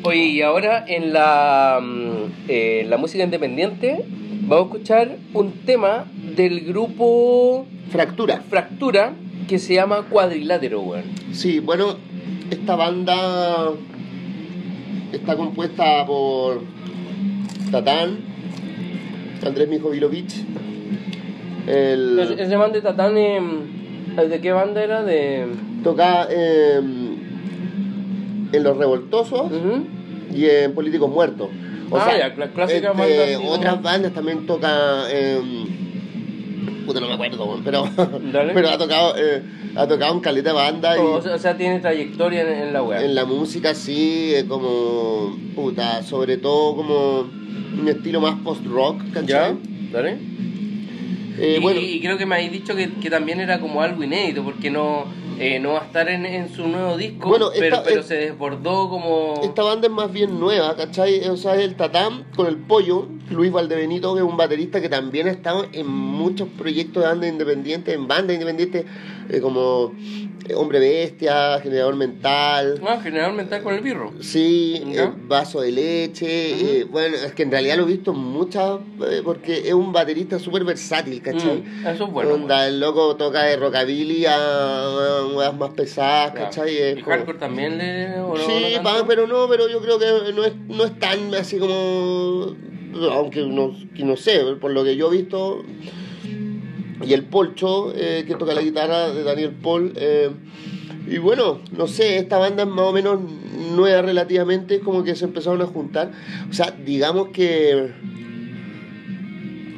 Oye, y ahora en la, mm, eh, la música independiente vamos a escuchar un tema del grupo Fractura. Fractura que se llama Cuadrilátero, weón. Sí, bueno, esta banda está compuesta por Tatán, Andrés Mijovilovich, el, Ese man de Tatán, eh, ¿de qué banda era? De... toca eh, en Los Revoltosos y en Políticos Muertos. Ah, ya, la clásica banda como- otras bandas también toca. Eh, puta, no me acuerdo, weón, pero, Dale. pero ha tocado eh, ha tocado en caleta de banda y O sea, o sea, tiene trayectoria en, en la web. en la música sí, eh, como. puta, sobre todo como un estilo más post-rock, ¿Ya? ¿cachai? ¿Dale? Eh, y, bueno, y creo que me habéis dicho que, que también era como algo inédito, porque no, eh, no va a estar en, en su nuevo disco, Bueno, pero, esta- pero es- se desbordó como... Esta banda es más bien nueva, ¿cachai? O sea, es el Tatán con el Pollo, Luis Valdebenito, que es un baterista que también ha estado en muchos proyectos de banda independientes, en bandas independientes eh, como eh, Hombre Bestia, Generador Mental, Ah, general mental con el birro. sí, eh, Vaso de Leche. eh, bueno, es que en realidad lo he visto muchas, eh, porque es un baterista súper versátil, ¿cachai? Mm, eso es bueno. Onda, el loco toca de rockabilly a weas más pesadas, Ya. ¿cachai? Es ¿Y como- hardcore también le...? o no- Sí, no pero no, pero yo creo que no es, no es tan así como. Aunque no, que no sé, por lo que yo he visto. Y el Polcho, eh, que toca la guitarra de Daniel Paul. eh, y bueno, no sé, esta banda es más o menos nueva relativamente, es como que se empezaron a juntar. O sea, digamos que.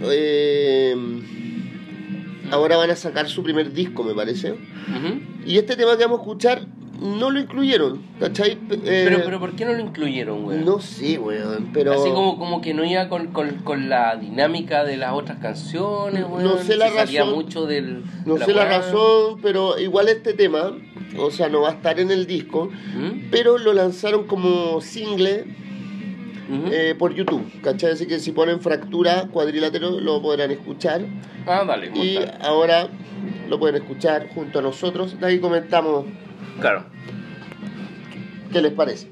eh, ahora van a sacar su primer disco, me parece. Y este tema que vamos a escuchar no lo incluyeron, ¿cachai? Eh, Pero, pero ¿por qué no lo incluyeron, güey? no sé, weón, pero... Así como, como que no iba con, con, con la dinámica de las otras canciones, güey. No sé la Se razón. mucho del... No sé la razón, pero igual este tema, o sea, no va a estar en el disco, ¿Mm? pero lo lanzaron como single Ujú. eh, por YouTube, ¿cachai? Así que si ponen fractura cuadrilátero lo podrán escuchar. Ah, dale, Y ahora lo pueden escuchar junto a nosotros. De ahí comentamos Claro. qué les parece.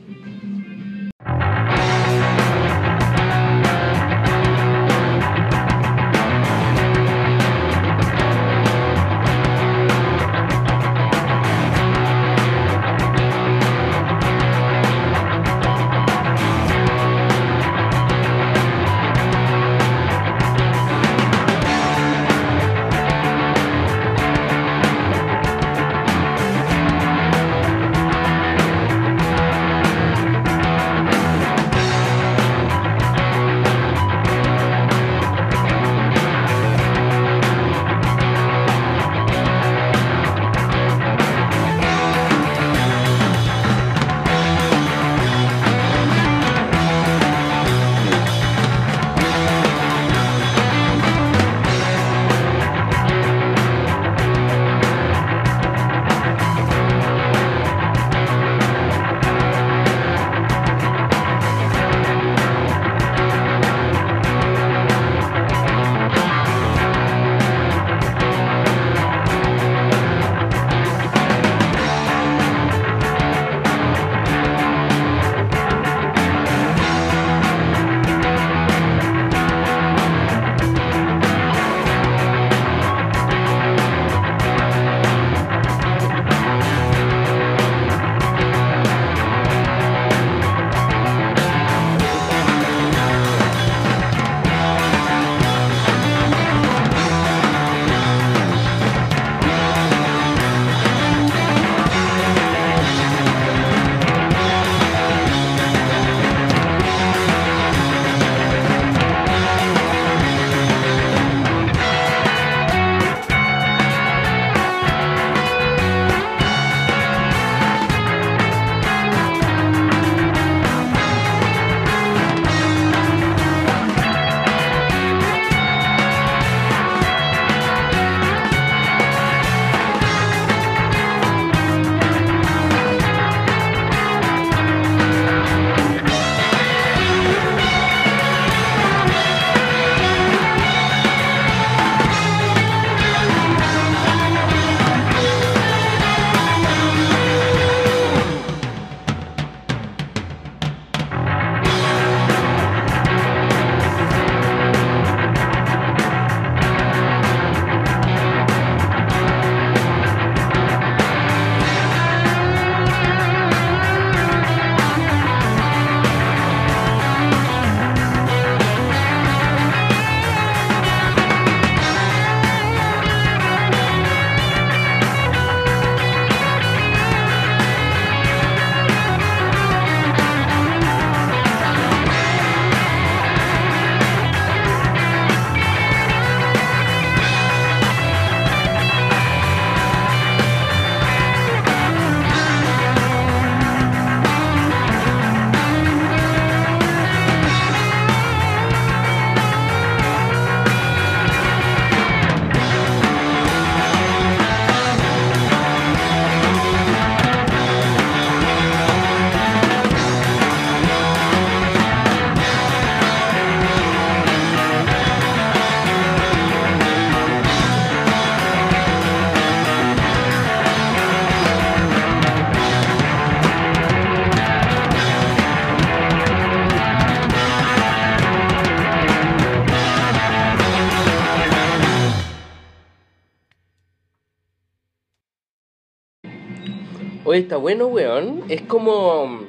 Oye, está bueno, weón. Es como.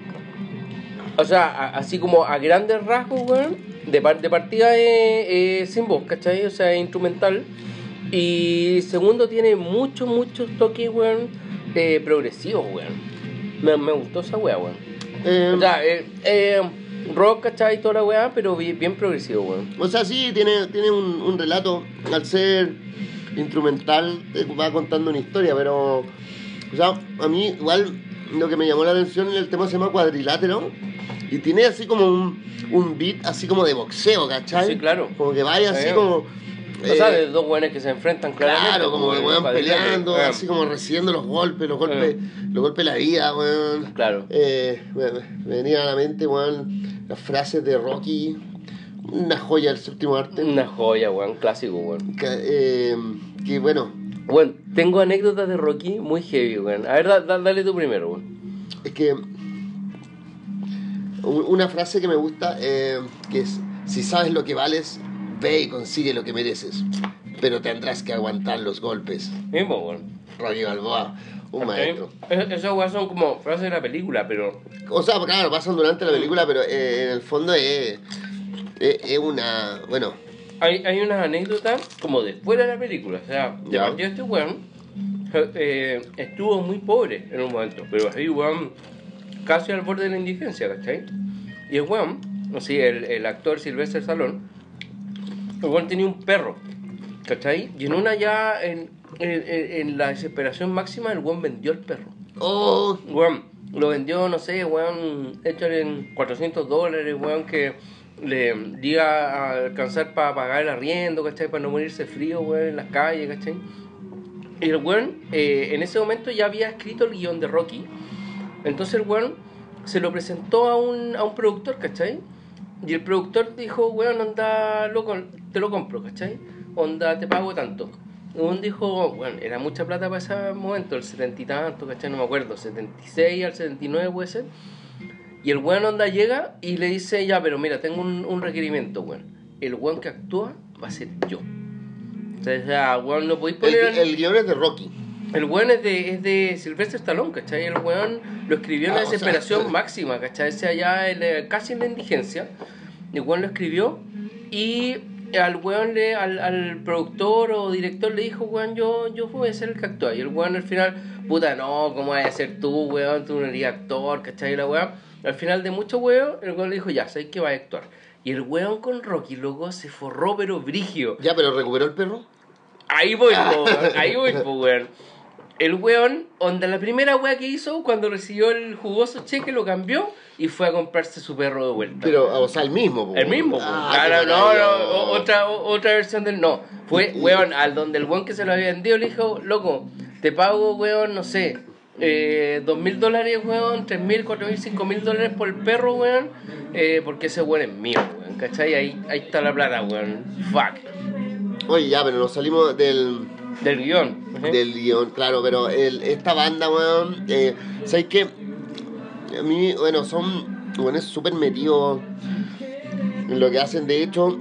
O sea, a- así como a grandes rasgos, weón. De, par- de partida es, es sin voz, ¿cachai? O sea, es instrumental. Y segundo, tiene muchos, muchos toques, weón, eh, progresivos, weón. Me, me gustó esa weá, weón. Eh, O sea, eh, eh, rock, ¿cachai? Toda la weá, pero bien, bien progresivo, weón. O sea, sí, tiene, tiene un, un relato. Al ser instrumental, va contando una historia, pero. O sea, a mí, igual, lo que me llamó la atención en el tema se llama cuadrilátero. Y tiene así como un, un beat, así como de boxeo, ¿cachai? Sí, claro. Como que vaya así Eh, como. o sea, de dos weones que se enfrentan claramente. Claro, como que el weón peleando, Eh, así como recibiendo los golpes, los golpes, los golpes de la vida, weón. Claro. Eh, me, me venía a la mente, weón, las frases de Rocky, una joya del séptimo arte. Una joya, weón, clásico, weón. Que, eh, que bueno, Bueno, tengo anécdotas de Rocky muy heavy, weón. A ver, da- da- dale tú primero, weón. es que una frase que me gusta, eh, que es, si sabes lo que vales, ve y consigue lo que mereces, pero tendrás que aguantar los golpes. Mismo, weón. Rocky Balboa, un maestro. Es- Esas weas son como frases de la película, pero. O sea, claro, pasan durante la película, pero eh, en el fondo es, es, es una. Bueno, Hay, hay unas anécdotas como después de la película. O sea, de este weón eh, estuvo muy pobre en un momento, pero así, weón, casi al borde de la indigencia, ¿cachai? Y el weón, así, el, el actor Sylvester Stallone, el weón tenía un perro, ¿cachai? Y en una ya, en, en, en- en la desesperación máxima, el weón vendió el perro. oh, Weón, lo vendió, no sé, weón, hecho en 400 dólares, weón, que le iba a alcanzar para pagar el arriendo, ¿cachai? Para no morirse frío, weón, en las calles, ¿cachai? Y el weón, eh, en ese momento ya había escrito el guion de Rocky. Entonces el weón se lo presentó a un, a un productor, ¿cachai? Y el productor dijo, weón, anda, te lo compro, ¿cachai? Onda, te pago tanto. Un dijo, bueno, era mucha plata para ese momento, el setenta y tanto, ¿cachai? No me acuerdo, 76 al 79 puede ser. Y el weón onda llega y le dice, ya, pero mira, tengo un, un requerimiento, weón. El weón que actúa va a ser yo. O sea, weón, no podéis el, poner... el guion es de Rocky. el weón es de, es de Sylvester Stallone, ¿cachai? El weón lo escribió en Ah, la o sea, desesperación máxima, ¿cachai? Ya en la- casi en la indigencia. El weón lo escribió y al weón, le, al, al productor o director le dijo, weón, yo, yo voy a ser el que actúa. Y el weón al final, puta, no, ¿cómo vas a ser tú, weón? Tú no eres actor, ¿cachai? La weón. Al final de mucho weón, el weón le dijo, ya, sabes que va a actuar. Y el weón con Rocky, luego se forró, pero brigio. Ya, pero recuperó el perro. Ahí voy, po, weón. ahí voy, po, weón. El weón, onda, la primera wea que hizo cuando recibió el jugoso cheque, lo cambió y fue a comprarse su perro de vuelta. Pero, o sea, el mismo. po. el mismo, po. Ah, Claro, qué no, no, otra, otra versión del no. Fue, weón, al donde el weón que se lo había vendido le dijo, loco, te pago, weón, no sé, eh, dos mil dólares, weón, tres mil, cuatro mil, cinco mil dólares por el perro, weón, eh, porque ese weón es mío, weón, ¿cachai? Ahí, ahí está la plata, weón. Fuck. Oye, ya, pero nos salimos del, Del guion. del guion, claro, pero el, esta banda, weón, eh, ¿sabes qué? A mí, bueno, son, bueno, es súper metidos en lo que hacen, de hecho,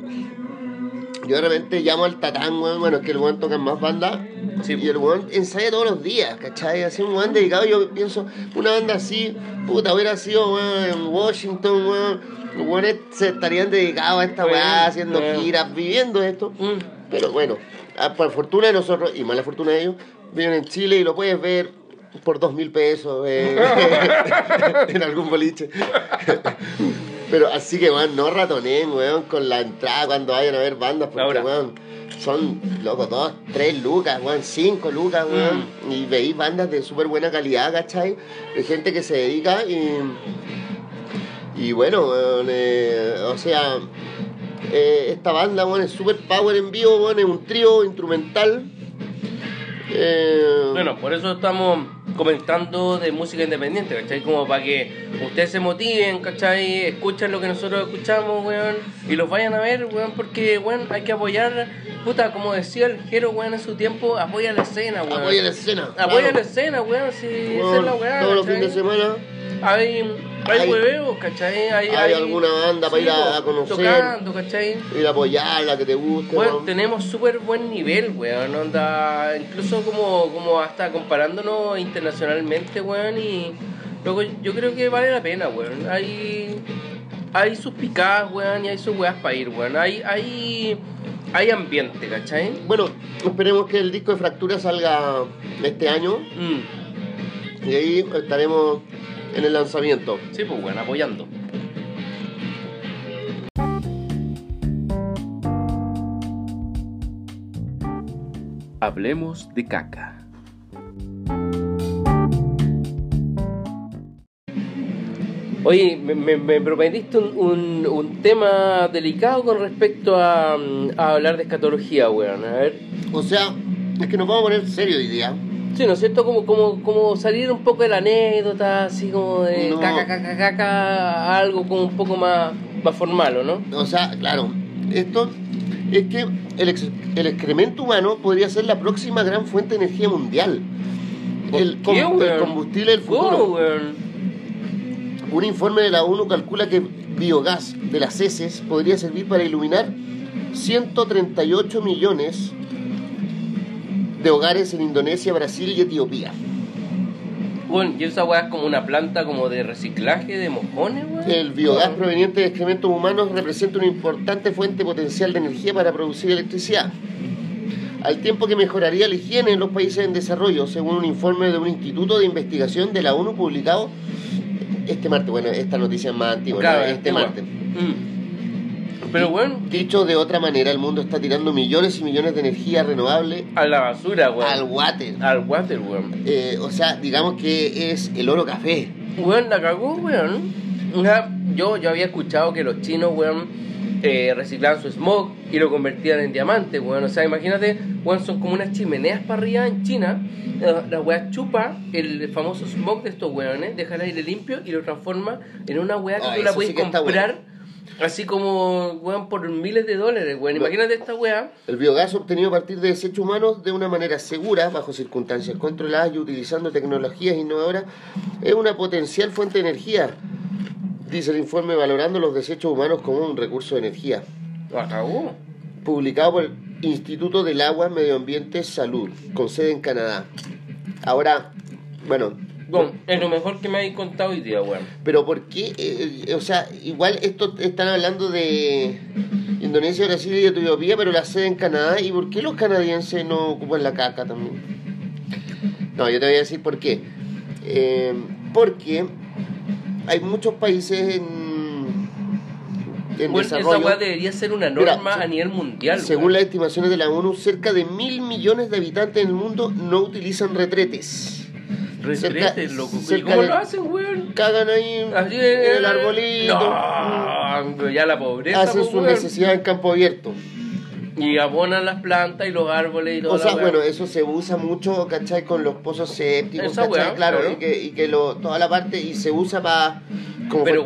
yo de repente llamo al Tatán, weón, bueno, es que el weón toca en más bandas, Sí. y el weón ensaya todos los días, ¿cachai? Así un weón dedicado, yo pienso, una banda así, puta, hubiera sido, weón, en Washington, weón, los weones se estarían dedicados a esta Weón, weá, haciendo giras, viviendo esto. Mm. Pero bueno, ah, por fortuna de nosotros y mala fortuna de ellos, viven en Chile y lo puedes ver por dos mil pesos eh, en algún boliche. Pero así que, weón, no ratoneen, weón, con la entrada cuando vayan a ver bandas, porque, Ahora. weón, son, loco, dos, tres lucas, weón, cinco lucas, weón, y veis bandas de súper buena calidad, ¿cachai? De gente que se dedica y... Y bueno, weón, eh, o sea, eh, esta banda, weón, es super power en vivo, weón, es un trío instrumental. Eh, Bueno, por eso estamos comentando de música independiente, ¿cachai? Como para que ustedes se motiven, ¿cachai? Escuchen lo que nosotros escuchamos, weón, y los vayan a ver, weón, porque, weón, hay que apoyar, puta, como decía el Jero, weón, en su tiempo, apoya la escena, weón. apoya la escena. Apoya claro. la escena, weón, si es Weón, la weá, Todos los fines de semana. Hay, Hay, huevos, ¿cachai? Hay, hay, alguna banda para ir a, conocer. Tocando, ¿cachai? Ir a apoyarla, que te guste. Bueno, tenemos súper buen nivel, weón. Onda, incluso como, como hasta comparándonos internacionalmente, weón. Y luego yo creo que vale la pena, weón. Hay, hay sus picadas, weón, y hay sus weas para ir, weón. Hay, hay, hay ambiente, ¿cachai? Bueno, esperemos que el disco de Fractura salga este año. Mm. Y ahí estaremos en el lanzamiento. Sí, pues bueno, apoyando. Hablemos de caca. Oye, me, me, prometiste un, un, tema delicado con respecto a, a hablar de escatología, weón. A ver. O sea, es que nos vamos a poner serio hoy día. Sí, ¿no es cierto? Como, como, como salir un poco de la anécdota, así como de caca, caca, caca, algo como un poco más, más formal, ¿o no? O sea, claro, esto es que el, el excremento humano podría ser la próxima gran fuente de energía mundial. El, qué, el, combustible del futuro. Un informe de la ONU calcula que biogás de las heces podría servir para iluminar 138 millones de hogares en Indonesia, Brasil y Etiopía. Bueno, ¿y esa weá es como una planta como de reciclaje de mojones, weón? El biogás proveniente de excrementos humanos representa una importante fuente potencial de energía para producir electricidad. Al tiempo que mejoraría la higiene en los países en desarrollo, según un informe de un instituto de investigación de la ONU publicado este martes. Bueno, esta noticia es más antigua, este martes. Mm. Pero bueno. Dicho de otra manera, el mundo está tirando millones y millones de energía renovable. A la basura, weón. Al water. Al water, weón. Eh, o sea, digamos que es el oro café. Weón, la cagó, weón. yo, yo había escuchado que los chinos, weón, eh, reciclaban su smog y lo convertían en diamante, weón. O sea, imagínate, weón, son como unas chimeneas para arriba en China. La weá chupa el famoso smog de estos weones, deja el aire limpio y lo transforma en una weá que tú la puedes comprar Así como, weón, por miles de dólares, weón. Imagínate esta weá. El biogás obtenido a partir de desechos humanos de una manera segura, bajo circunstancias controladas y utilizando tecnologías innovadoras, es una potencial fuente de energía. Dice el informe valorando los desechos humanos como un recurso de energía. Acabó. Publicado por el Instituto del Agua, Medio Ambiente, Salud, con sede en Canadá. Ahora, bueno, bueno, es lo mejor que me habéis contado hoy día, weón. Pero ¿por qué? Eh, o sea, igual esto están hablando de Indonesia, Brasil y Etiopía, pero la sede en Canadá. ¿Y por qué los canadienses no ocupan la caca también? No, yo te voy a decir por qué. Eh, porque hay muchos países en en bueno, desarrollo. Esa debería ser una norma a nivel mundial. Según las estimaciones de la ONU, cerca de mil millones de habitantes en el mundo no utilizan retretes. Retretes, loco. ¿Y cómo lo hacen, weón? Cagan ahí en el arbolito. No, ya la pobreza. Hacen su necesidad en campo abierto. Y abonan las plantas y los árboles y todo. O sea, bueno, eso se usa mucho, ¿cachai? Con los pozos sépticos, ¿cachai? claro, y que, y que lo, toda la parte, y se usa para como pero,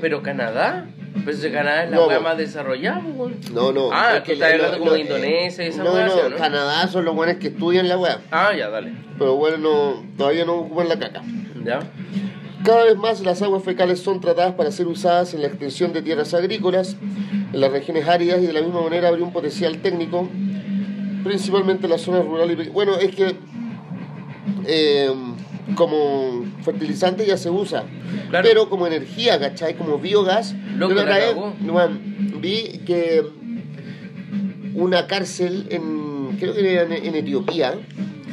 pero Canadá, pues Canadá es la no, más desarrollada, güey. No, no. Ah, es que está hablando como de Indonesia y esa No, no, no, Canadá son los buenos que estudian la weá. Ah, ya, dale. Pero bueno, no, todavía no ocupan la caca. Ya. Cada vez más las aguas fecales son tratadas para ser usadas en la extensión de tierras agrícolas, en las regiones áridas y de la misma manera habría un potencial técnico, principalmente en las zonas rurales. Bueno, es que eh, como fertilizante ya se usa, pero como energía, ¿cachai? Como biogás. Lo que vi que una cárcel en, creo que era en Etiopía,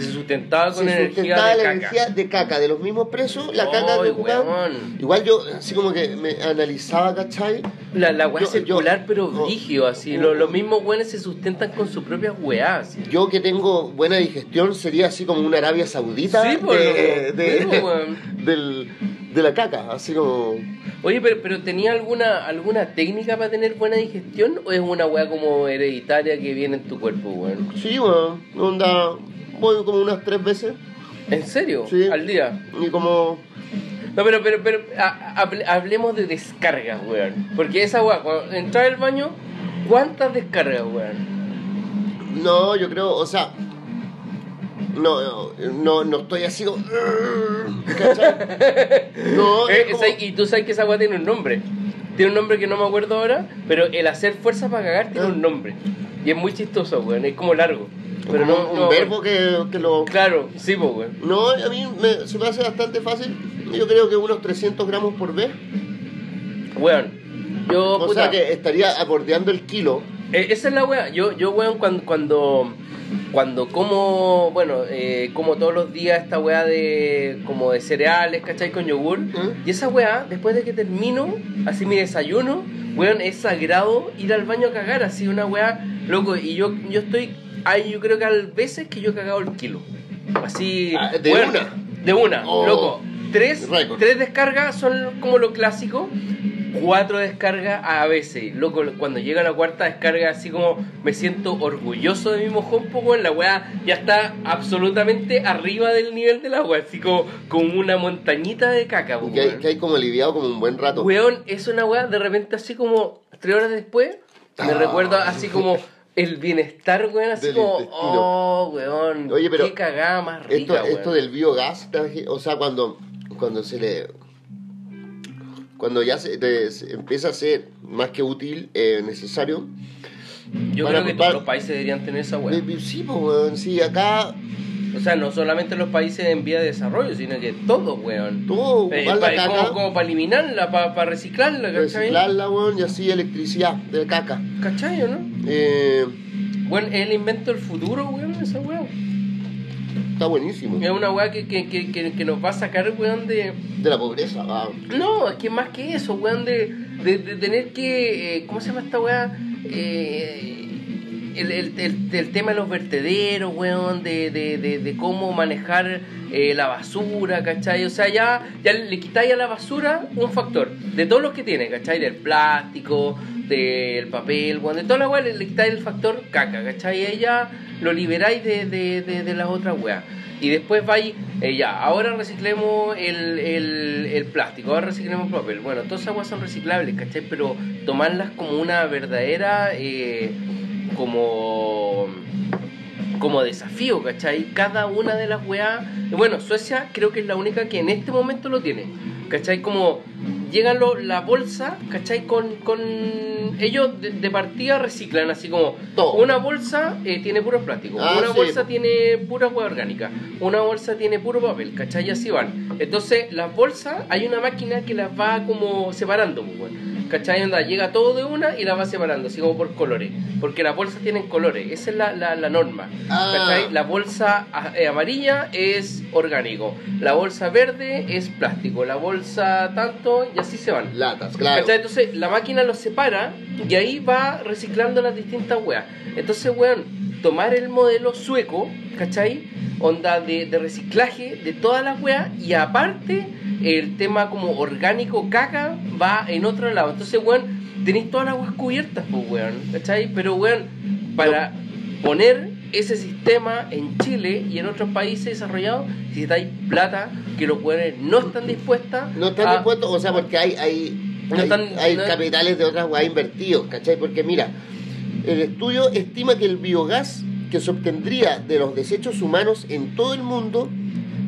se sustentaba con energía de la caca. energía de caca, de los mismos presos, la caca de Igual yo, así como que me analizaba, ¿cachai? La, la weá circular, pero rígido, así. los mismos weones se sustentan con sus propias weas. Yo que tengo buena digestión sería así como una Arabia Saudita sí, pues, de, de, del, de la caca, así como... Oye, pero, pero ¿tenía alguna alguna técnica para tener buena digestión o es una weá como hereditaria que viene en tu cuerpo, weón? Sí, weón, onda voy como unas tres veces. ¿En serio? Sí. ¿Al día? Y como... No, pero, pero, pero hablemos de descargas, weón. Porque esa weá, cuando entras al baño, ¿cuántas descargas, weón? No, yo creo, o sea, No, no, no, no estoy así como. ¿Cachai? No, Eh, es como-. Y tú sabes que esa weá tiene un nombre. Tiene un nombre que no me acuerdo ahora, pero el hacer fuerza para cagar tiene Ah. un nombre. Y es muy chistoso, weón. Es como largo. Pero no, un no- verbo que, que lo. Claro, sí, pues, weón. No, a mí me- se me hace bastante fácil. Yo creo que unos 300 gramos por vez. Weón. Yo, O puta, sea que estaría abordeando el kilo. Eh, esa es la weá. Yo, yo weón, cuando, cuando, cuando como, bueno, eh, como todos los días esta weá de, como de cereales, ¿cachai? Con yogur. ¿Mm? Y esa weá, después de que termino, así mi desayuno, weón, es sagrado ir al baño a cagar, así una weá, loco. Y yo, yo estoy, hay yo creo que hay veces que yo he cagado el kilo. Así, Ah, ¿de weón, una? De una, Oh, loco. Tres, tres descargas son como lo clásico. Cuatro descargas a veces. Loco, cuando llega la cuarta descarga, así como me siento orgulloso de mi mojón, poco en la weá ya está absolutamente arriba del nivel del agua, así como, como una montañita de caca, po, Que hay, weón. que hay como aliviado como un buen rato. Weón, es una weá, de repente así como tres horas después, me Ah. recuerdo así como el bienestar, weón, así Del como, intestino. oh, weón, Oye, pero qué cagada más rica, Esto, weón. esto del biogás, o sea, cuando, cuando se le. Cuando ya se, te- se empieza a ser más que útil, eh, necesario. Yo para- creo que para- todos los países deberían tener esa eh, Sí, pues, weón, sí, acá O sea, no solamente los países en vía de desarrollo, sino que todos, weón. todo Eh, la como, para eliminarla, para reciclarla, ¿cachai? reciclarla, weón, y así electricidad de caca. ¿Cachai o no? Eh, Bueno, es el invento del futuro, weón, esa weá. está buenísimo. Es una weá que, que, que, que, nos va a sacar, weón, de... De la pobreza. No, es que más que eso, weón, de, de, de tener que... eh, ¿Cómo se llama esta weá? Eh, el, el, el, tema de los vertederos, weón, de, de, de, cómo manejar eh, la basura, ¿cachai? O sea, ya, ya le quitáis a la basura un factor, de todos los que tiene, ¿cachai? Del plástico, del papel, weón, de toda la weá le, quitáis el factor caca, ¿cachai? Y ya lo liberáis de, de, de, las otras weas. Y después vais, eh, ya, ahora reciclemos el, el, el plástico, ahora reciclemos el papel. Bueno, todas esas weas son reciclables, ¿cachai? Pero tomarlas como una verdadera, eh, como como desafío, ¿cachai? Cada una de las weas... Bueno, Suecia creo que es la única que en este momento lo tiene, ¿cachai? Como llegan lo- la bolsa, ¿cachai? Con, con ellos de, de partida reciclan así como Todo. una bolsa eh, tiene puro plástico, Ah, una sí. bolsa tiene pura hueá orgánica, una bolsa tiene puro papel, ¿cachai? Y así van. Entonces, las bolsas, hay una máquina que las va como separando, pues. ¿Cachai? Onda, llega todo de una y las va separando, así como por colores, porque las bolsas tienen colores, esa es la, la, la norma. Ah. ¿cachai? La bolsa a- eh, amarilla es orgánico, la bolsa verde es plástico, la bolsa tanto, y así se van. Latas, claro. ¿Cachai? Entonces la máquina los separa y ahí va reciclando las distintas weas. Entonces, weón, tomar el modelo sueco, ¿cachai? Onda de, de reciclaje de todas las weas y aparte el tema como orgánico caca va en otro lado. Entonces, weón, tenéis todas las weas cubiertas, pues, weón, ¿cachai? Pero, weón, para poner ese sistema en Chile y en otros países desarrollados, necesitáis plata que los weones no están dispuestas No están a- dispuestos, o sea, porque hay, hay, No hay, están- hay no- capitales de otras weas invertidos, ¿cachai? Porque mira, el estudio estima que el biogás que se obtendría de los desechos humanos en todo el mundo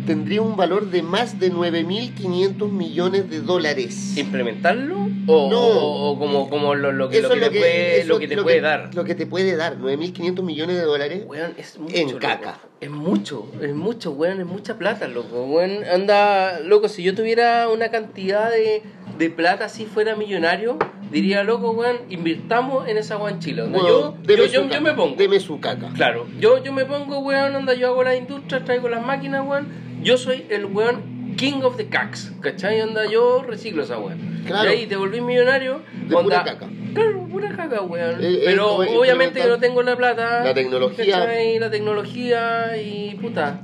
tendría un valor de más de 9.500 millones de dólares. implementarlo o, No. o- o como, como lo, lo que, lo que te puede, eso lo es que te puede dar. Lo que te puede dar, 9.500 millones de dólares. Weón, es mucho. En loco. caca. Es mucho, es mucho, weón, es mucha plata, loco. Weón, anda, loco, si yo tuviera una cantidad de, de plata si fuera millonario, diría, loco, weón, invirtamos en esa weón. Onda, Bueno, yo, deme yo, yo, yo me pongo. Deme su caca. Claro, yo, yo me pongo, weón, onda, yo hago la industria, traigo las máquinas, weón. Yo soy el weón king of the cacks, ¿cachai? Onda, yo reciclo esa weón. Claro. Y ahí te volví millonario. De onda, pura caca. Claro, pura caca, weón. Eh, eh, Pero obviamente que no tengo la plata. la tecnología. ¿cachai? La tecnología y puta.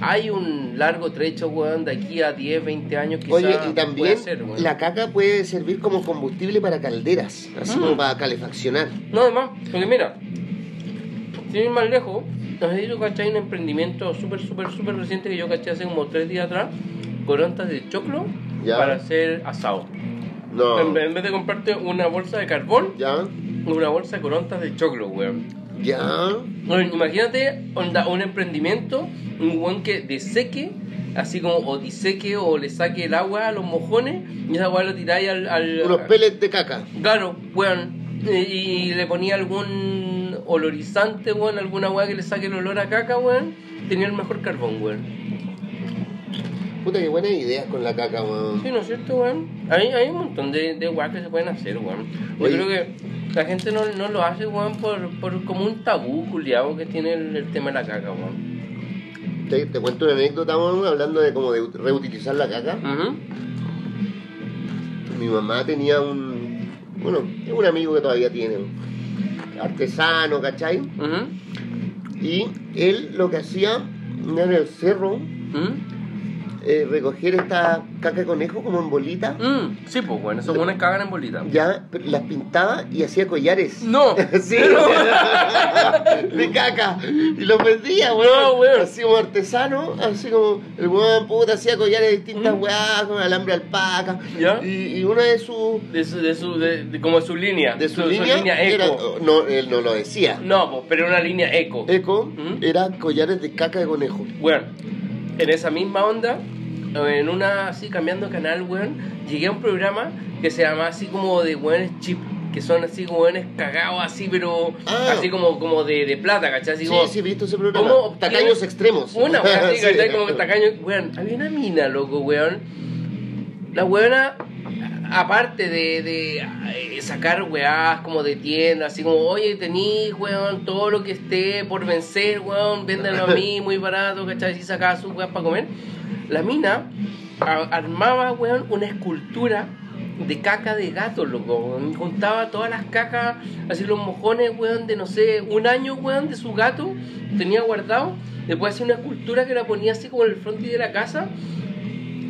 Hay un largo trecho, weón, de aquí a 10, 20 años quizás. Oye, y también ser, la caca puede servir como combustible para calderas, así Mm. como para calefaccionar. No, además, porque mira, sin ir más lejos, nos he dicho, ¿cachai? Un emprendimiento súper, súper, súper reciente que yo caché hace como 3 días atrás, corontas de choclo Ya. para hacer asado. No. En, en vez de comprarte una bolsa de carbón, ¿Ya? una bolsa de corontas de choclo, weón. Ya. Bueno, imagínate onda, un emprendimiento, un weón que deseque, así como o diseque o le saque el agua a los mojones y esa weá lo tiráis al, al- Unos pellets de caca. Claro, weón. Y, y le ponía algún olorizante, weón, alguna weá que le saque el olor a caca, weón. Tenía el mejor carbón, weón. Puta, qué buenas ideas con la caca, weón. Sí, ¿no es cierto, weón? Hay, hay un montón de, de weas que se pueden hacer, weón. Yo Oye. creo que la gente no, no lo hace, weón, por, por como un tabú culiado que tiene el, el tema de la caca, weón. Te, te cuento una anécdota, weón, hablando de como de ut- reutilizar la caca. Ujú. Mi mamá tenía un. Bueno, es un amigo que todavía tiene. Artesano, ¿cachai? Ujú. Y él lo que hacía era en el cerro Ujú. Eh, recoger esta caca de conejo como en bolita. Mm, sí, pues, bueno, esos buenos cagan en bolita. Ya pero las pintaba y hacía collares. No, Sí, de caca. Y los vendía, weón. No, weón. Así como artesano, así como el weón puta hacía collares de distintas Mm. weas, con alambre alpaca. Ya. Y, y una de sus de su, de su, de, de- como su línea. de su, línea, era, eco. no, él no lo decía. No, pues, pero una línea eco. Eco Mm. era collares de caca de conejo. Bueno, en esa misma onda, en una así cambiando canal, weón, llegué a un programa que se llama así como de weones chip, que son así como weones cagados así, pero Ah. así como, como de, de plata, ¿cachai? Así Sí, como, sí, he visto ese programa. ¿cómo Tacaños extremos. Una weón así, Sí. ¿cachai? Como tacaño, weón, había una mina, loco, weón. La weona, aparte de, de eh, sacar weás como de tienda, así como, oye, tenís, weón, todo lo que esté por vencer, weón, véndelo a mí, muy barato, ¿cachai? Si sacaba sus weas para comer. La mina armaba, weón, una escultura de caca de gato, loco. Juntaba todas las cacas, así los mojones, weón, de no sé, un año, weón, de su gato, tenía guardado. Después hacía una escultura que la ponía así como en el frontis de la casa.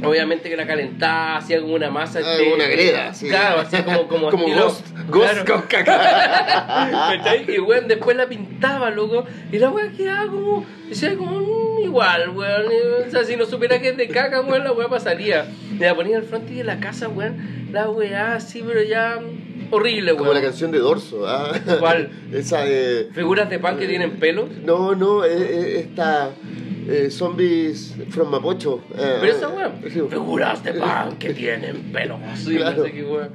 Obviamente que la calentaba, hacía como una masa. Ah, este, una greda, sí. Claro, hacía como, como, Como estilo- Ghost, Ghost claro. con caca. Y weón, después la pintaba, loco. Y la weá quedaba como. Decía como mm, igual, weón. O sea, si no supiera que es de caca, weón, la weá pasaría. Y la ponía al frente de la casa, weón. La weá así, pero ya. mm, Horrible, Como la canción de Dorso. ¿ah? ¿Cuál? Esa de. Figuras de pan que tienen pelos. No, no, eh, eh, esta. Eh, zombies from Mapocho. eh, Pero esa weá. sí. Figuras de pan que tienen pelos. Sí, Claro. no sé qué weón.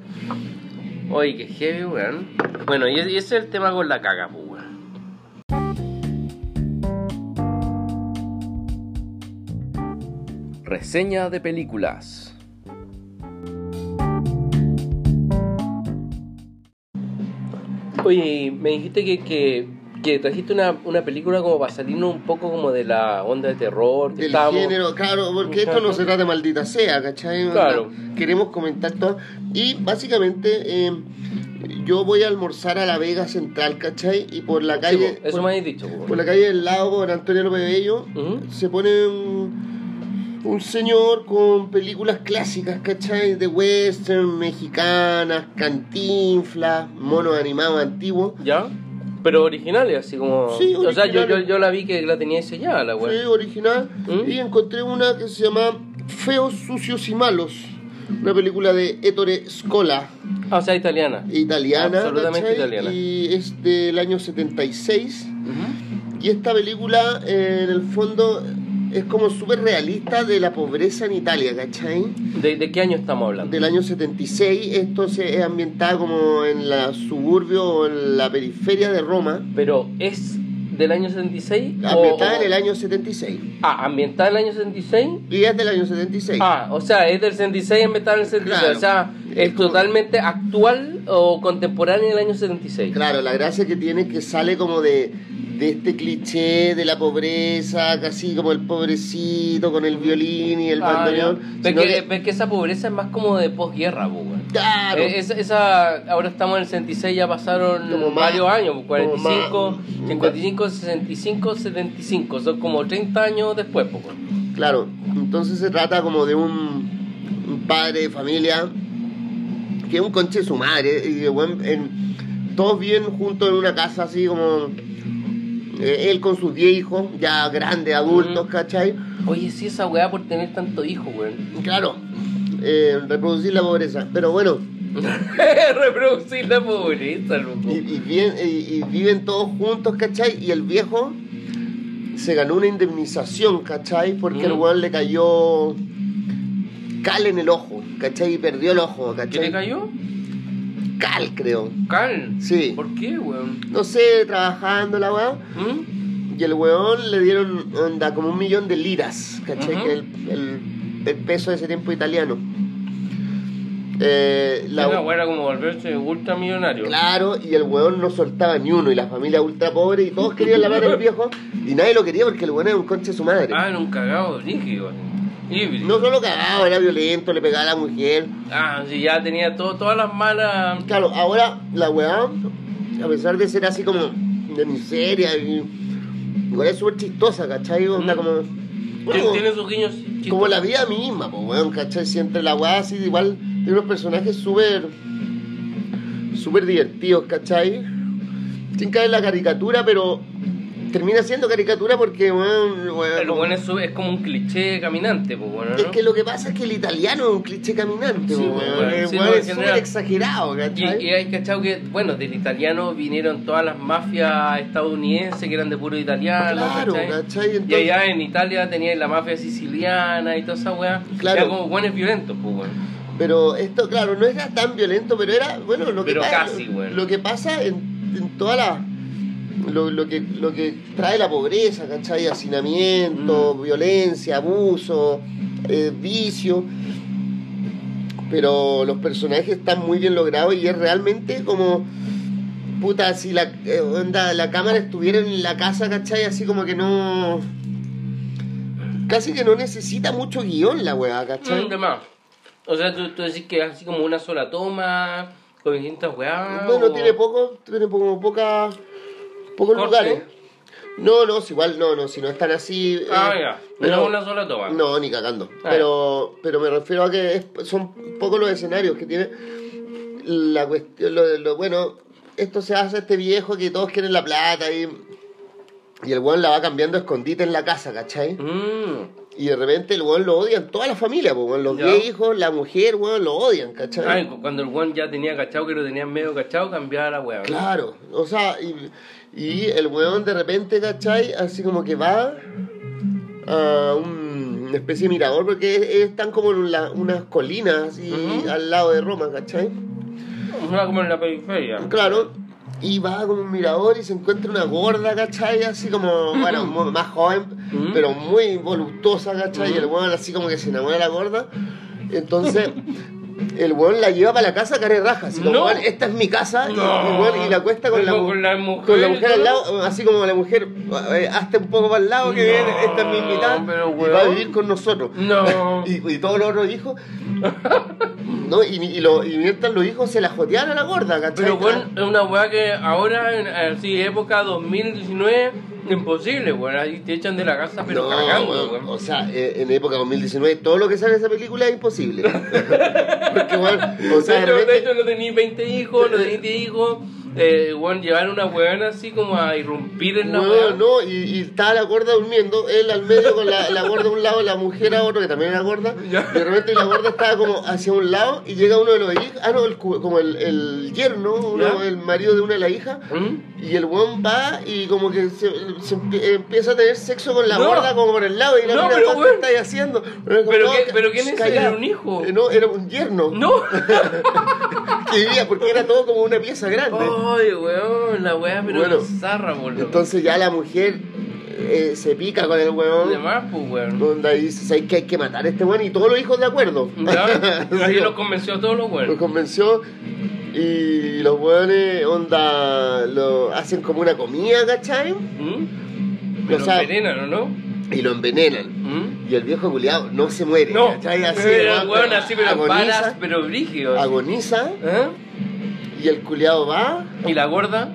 Oye, qué heavy, weón. Bueno, y ese y ese es el tema con la caga, pues, weón. Reseña de películas. Oye, me dijiste que, que, que trajiste una, una película como para salirnos un poco como de la onda de terror. Que Del estábamos... género, claro, porque esto no se trata de maldita sea, ¿cachai? Claro. Queremos comentar todo. Y básicamente, eh, yo voy a almorzar a la Vega Central, ¿cachai? Y por la calle. eso por, me habéis dicho, po. por la calle del lado, por Antonio López Bello, Ujú. se pone un, un señor con películas clásicas, ¿cachai? De western, mexicanas, cantinflas, monos animados antiguos. ¿Ya? Pero originales, así como... Sí, O sea, yo, yo, yo la vi que la tenía diseñada, la Sí, weá. original. ¿Mm? Y encontré una que se llama Feos, Sucios y Malos. Una película de Ettore Scola, Ah, o sea, italiana. italiana. Absolutamente ¿cachai? italiana. Y es del año 76. Ujú. Y esta película, en el fondo, es como súper realista de la pobreza en Italia, ¿cachai? ¿De, ¿De qué año estamos hablando? Del año 76. Esto se es ambientado como en la suburbio o en la periferia de Roma. Pero es del año 76 o- Ambientada o- en el año 76. Ah, ambientada en el año 76. Y es del año 76. Ah, o sea, es del 66 ambientada en el 76. Claro. O sea, es Es totalmente actual o contemporánea en el año 76. Claro, la gracia que tiene es que sale como de, de este cliché de la pobreza, casi como el pobrecito con el violín y el Ah, bandoneón. Ves que, que- que esa pobreza es más como de posguerra, po, weón. Claro. Eh, esa, ahora estamos en el 66, ya pasaron Como más- varios años, pues, como 45, más- 55, 65, 75, son como 30 años después, pues, weón. Claro, entonces se trata como de un, un padre de familia que es un conche de su madre y de buen- en- todos viven juntos en una casa así como eh, él con sus 10 hijos, ya grandes, adultos, Ujú. ¿cachai? Oye, sí, esa weá por tener tanto hijo, weón. Claro, eh, reproducir la pobreza. Pero bueno, Reproducir la pobreza, loco. y, y bien- y- y viven todos juntos, ¿cachai? Y el viejo se ganó una indemnización, ¿cachai? Porque el Mm. weón le cayó cal en el ojo, ¿cachai? Y perdió el ojo, ¿Qué ¿cachai? le cayó? Cal, creo. Cal. Sí. ¿Por qué, weón? No sé, trabajando la weá. ¿Mm? Y el weón le dieron, onda, como un millón de liras, ¿cachai? Que el, el- el peso de ese tiempo italiano. Eh, la- weá era como volverse ultramillonario. Claro, y el weón no soltaba ni uno, y la familia ultra pobre, y todos querían la plata del viejo, y nadie lo quería porque el weón era un conche de su madre. Ah, era un cagado rígido. Híbrido. No solo cagado, era violento, le pegaba a la mujer. Ah, sí, ya tenía todo, todas las malas. Claro, ahora la weá, a pesar de ser así como de miseria, y, igual es súper chistosa, ¿cachai? Onda Mm. como... Bueno, tiene sus guiños como la vida misma, pues, weón, ¿cachai? Si entre la weá así, igual tiene unos personajes súper. súper divertidos, ¿cachai? Sin caer en la caricatura, pero termina siendo caricatura porque, weón. weón, Pero bueno, eso es como un cliché caminante, pues bueno, ¿no? es que lo que pasa es que el italiano es un cliché caminante, Sí, pues, Sí, no, es súper general. exagerado, Y, ¿cachai? y hay cachado que, bueno, del italiano vinieron todas las mafias estadounidenses que eran de puro italiano, Claro, ¿cachai? ¿cachai? Y allá en Italia tenían la mafia siciliana y toda esa weá. Claro. Eran como buenos violentos, pues bueno. Pero esto, claro, no era tan violento, pero era, bueno, lo que Pero pasa, casi, weón. lo que pasa en, en toda la... Lo, lo que, lo que trae la pobreza, ¿cachai? Hacinamiento, Mm. violencia, abuso, eh, vicio. Pero los personajes están muy bien logrados y es realmente como... Puta, si la, eh, onda, la cámara estuviera en la casa, ¿cachai? Así como que no... Casi que no necesita mucho guion la weá, ¿cachai? Mm, de más. O sea, tú, tú decís que es así como una sola toma, con distintas weas. Bueno, o- tiene poco, tiene como poca, pocos lugares. No, no, si igual no, no, si no están así. eh, Ah, ya. pero- No una sola toma. No, ni cagando. Ah, pero, pero me refiero a que es- son pocos los escenarios que tiene. La cuestión, lo, lo- bueno, esto se hace este viejo que todos quieren la plata y, y el weón la va cambiando a escondite en la casa, ¿cachai? Mm. Y de repente el weón lo odian toda la familia, pues, weón, los Ya. 10 hijos, la mujer, weón, lo odian, ¿cachai? Cu- cuando el weón ya tenía cachado que lo tenían medio cachado, cambiaba la wea. ¿no? Claro, o sea, y, y el weón de repente, ¿cachai? Así como que va a un- una especie de mirador, porque es- están como en la- unas colinas así al lado de Roma, ¿cachai? Una como en la periferia. Claro, y va como un mirador y se encuentra una gorda, ¿cachai? Así como, bueno, más joven, Ujú. pero muy voluptuosa, ¿cachai? Y el Ujú. weón así como que se enamora de la gorda. Entonces, el weón la lleva para la casa cara de raja. Así como, No. "Weón, esta es mi casa. y- No. Y, weón, y la acuesta con, la, Con- mujer con la mujer al lado, así como la mujer, eh, hazte un poco para el lado que No, viene, esta es mi invitada. pero, y va a vivir con nosotros. No. Y, y todos los otros hijos. ¿no? Y, y, lo- y mientras los hijos se la joteaban a la gorda, ¿cachai? Pero bueno, es una weá que ahora, en así, época 2019, imposible, weón. Ahí te echan de la casa, pero No, cagando, weón, weón. O sea, eh, en época 2019, todo lo que sale de esa película es imposible. Porque, bueno, o sea, de, hecho, no tenéis 20 hijos, no tenéis 10 hijos. Eh, weón, llevar una weón así como a irrumpir en la No, no, y, y estaba la gorda durmiendo, él al medio con la, la gorda a un lado, la mujer a otro, que también era gorda, y de repente la gorda estaba como hacia un lado y llega uno de los hijos, ah no, el como el, el yerno, uno- el marido de una de las hijas, ¿Mm? Y el weón va y como que se, se empie- empieza a tener sexo con la No. gorda como por el lado y la No, mira, pero, ¿qué estáis haciendo? Pero, como, ¿Pero qué- quién es? ¿Era un hijo? Eh, No, era un yerno ¡No! que vivía porque era todo como una pieza grande. Ay, weón, la weá, pero Bueno, bizarra, boludo. Entonces ya la mujer eh, se pica con el weón. Además, pues, weón. Onda dice, ¿sabes que hay que matar a este weón? Y todos los hijos de acuerdo. ¿Ya? Sí, Ahí lo- los convenció a todos los los weones. convenció. Y los weones, onda, lo hacen como una comida, ¿cachai? ¿Mm? O Pero sea- envenenan, ¿o no? Y lo envenenan. ¿Mm? Y el viejo culiado no se muere, No, ¿cachai? Así, pero weón, weón, así, pero agoniza, balas, pero brígidos. agoniza. ¿Eh? Y el culiado va. ¿Y la gorda?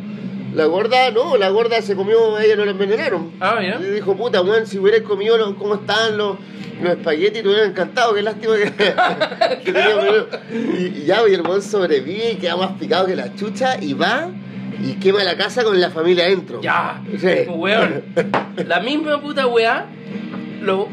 La gorda, no, la gorda se comió, ella no la envenenaron. Ah, ya. Le dijo, puta, weón, si hubieras comido los, cómo estaban los, los espaguetis, te hubieran encantado, qué lástima que, que tenía. Y, y ya, y el weón sobrevive y queda más picado que la chucha y va y quema la casa con la familia adentro. Ya. Sí. Weón. La misma puta weá. Los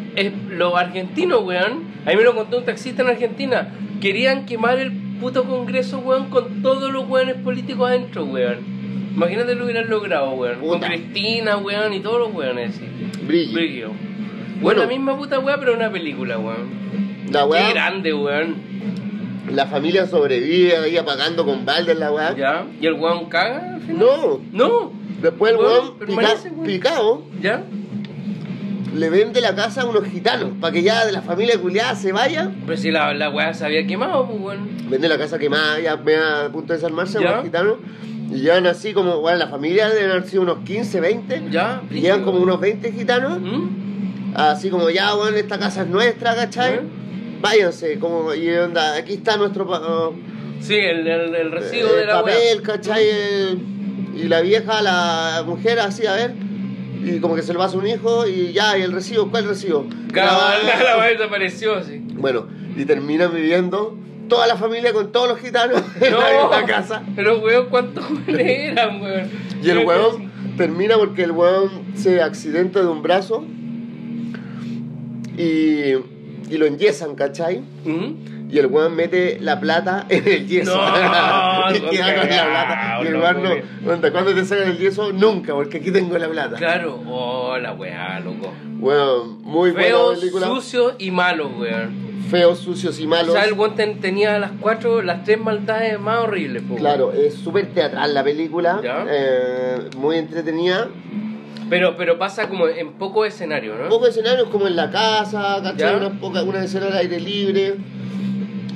los argentinos, weón. A mí me lo contó un taxista en Argentina. Querían quemar el puto congreso, weón, con todos los weones políticos adentro, weón. Imagínate lo hubieran logrado, weón. Con. Cristina, weón, y todos los weones. Brillo. Brillo. Bueno, la misma puta weá, pero una película, weón. La Qué weá, grande, weón. la familia sobrevive ahí apagando con balde la weá. ¿Ya? ¿Y el weón caga? al final? No, No. después el Weón, pica- picado ¿Ya? le vende la casa a unos gitanos para que ya de la familia culiada se vaya. Pero si la, la weá se había quemado, pues, weón. Vende la casa quemada, ya me a punto de desarmarse Ya. unos gitanos. Y llevan así como, bueno, la familia deben haber sido unos 15, 20. ¿Ya? Y llevan como unos 20 gitanos. ¿Mm? Así como, ya, bueno, esta casa es nuestra, ¿cachai? ¿Eh? Váyanse, como, y onda, aquí está nuestro oh, Sí, el, el, el recibo eh, de la papel, ¿cachai? Eh, y la vieja, la mujer, así, a ver, y como que se lo pasa a un hijo, y ya, y el recibo, ¿cuál recibo? Cabal, La- la weá desapareció, sí. Bueno, y terminan viviendo toda la familia con todos los gitanos en la misma casa. Pero weón, ¿cuántos weones eran, weón? Y el huevón termina porque el huevón se accidenta de un brazo y, y lo enyesan, ¿cachai? ¿Mm? Y el weón mete la plata en el yeso. No, y queda con la plata. Y el weón no. onda, ¿Cuándo te sacan el yeso? Nunca, porque aquí tengo la plata. Claro, oh, la weá, loco. Weón, muy Feo, buena película. sucio y malo, weón. Feos, sucios y O malos. sea, el weón ten- tenía las cuatro, las tres maldades más horribles, po, Claro, es súper teatral la película. Eh, muy entretenida. Pero, pero pasa como en poco escenario, ¿no? Pocos escenarios como en la casa. ¿cachai? Unas una escena al aire libre.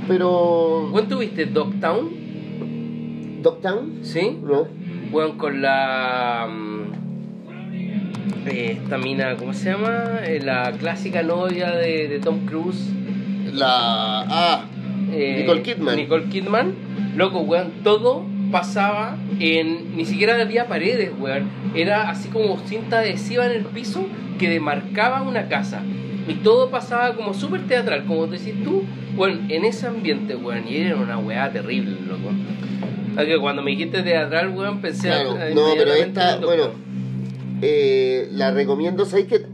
Pero. ¿Cuánto tuviste Dogtown? ¿Dogtown? ¿Sí? No. Weón, con la. mm, eh, esta mina, ¿cómo se llama? Eh, la clásica novia de, de Tom Cruise. La. Ah, eh, Nicole Kidman. Nicole Kidman. Loco, weón, todo pasaba en. Ni siquiera había paredes, weón. Era así como cinta adhesiva en el piso que demarcaba una casa. Y todo pasaba como súper teatral, como decís tú, bueno, en ese ambiente, weón. Y era una weá terrible, loco. Así que cuando me dijiste teatral, weón, pensé Claro, a- no, pero esta, bueno, eh, la recomiendo. ¿Sabéis que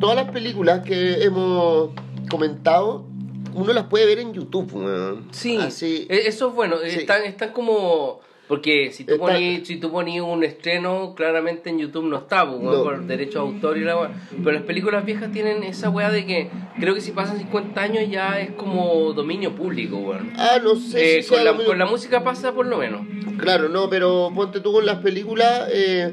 todas las películas que hemos comentado, uno las puede ver en YouTube, weón? Sí, Así, e- eso es bueno. Sí. Están, están como. Porque si tú ponías si tú ponías un estreno, claramente en YouTube no está, pues, No. por derecho de autor y la weá. Pero las películas viejas tienen esa weá de que creo que si pasan 50 años ya es como dominio público, weón. Ah, no sé Eh, si con, la, con la música pasa por lo menos. Claro, no, pero ponte tú con las películas, eh,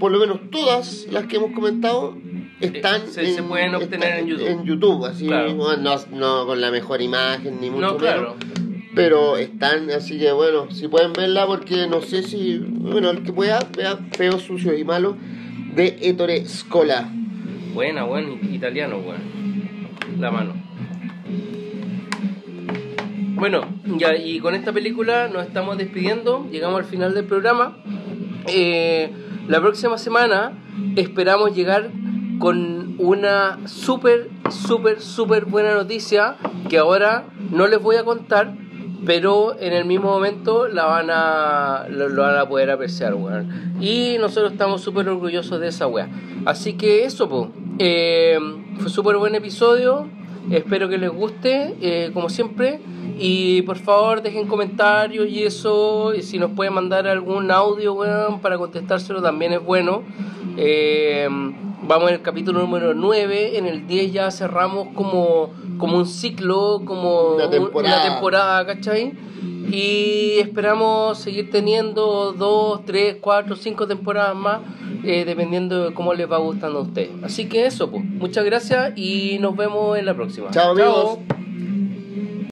por lo menos todas las que hemos comentado están Eh, se- se pueden obtener en YouTube. En YouTube, así, Claro. no, no con la mejor imagen ni mucho No, claro. menos. Pero están, así que bueno, si pueden verla porque no sé si, bueno, el que pueda, vea Feo, Sucio y Malo de Ettore Scola. Buena, weón, italiano, weón. La mano. Bueno, ya, y con esta película nos estamos despidiendo. Llegamos al final del programa. Eh, la próxima semana esperamos llegar con una súper, súper, súper buena noticia que ahora no les voy a contar, pero en el mismo momento la van a, lo, van a poder apreciar, weón. Y nosotros estamos súper orgullosos de esa weá. Así que eso, pues. fue súper buen episodio. Espero que les guste, eh, como siempre. Y por favor dejen comentarios y eso. Y si nos pueden mandar algún audio, weón, para contestárselo también es bueno. Eh, vamos en el capítulo número 9. En el 10 ya cerramos como, como un ciclo, como Una un- temporada. una temporada, ¿cachai? Y esperamos seguir teniendo dos, tres, cuatro, cinco temporadas más, eh, dependiendo de cómo les va gustando a ustedes. Así que eso, pues. Muchas gracias y nos vemos en la próxima. Chao, amigos.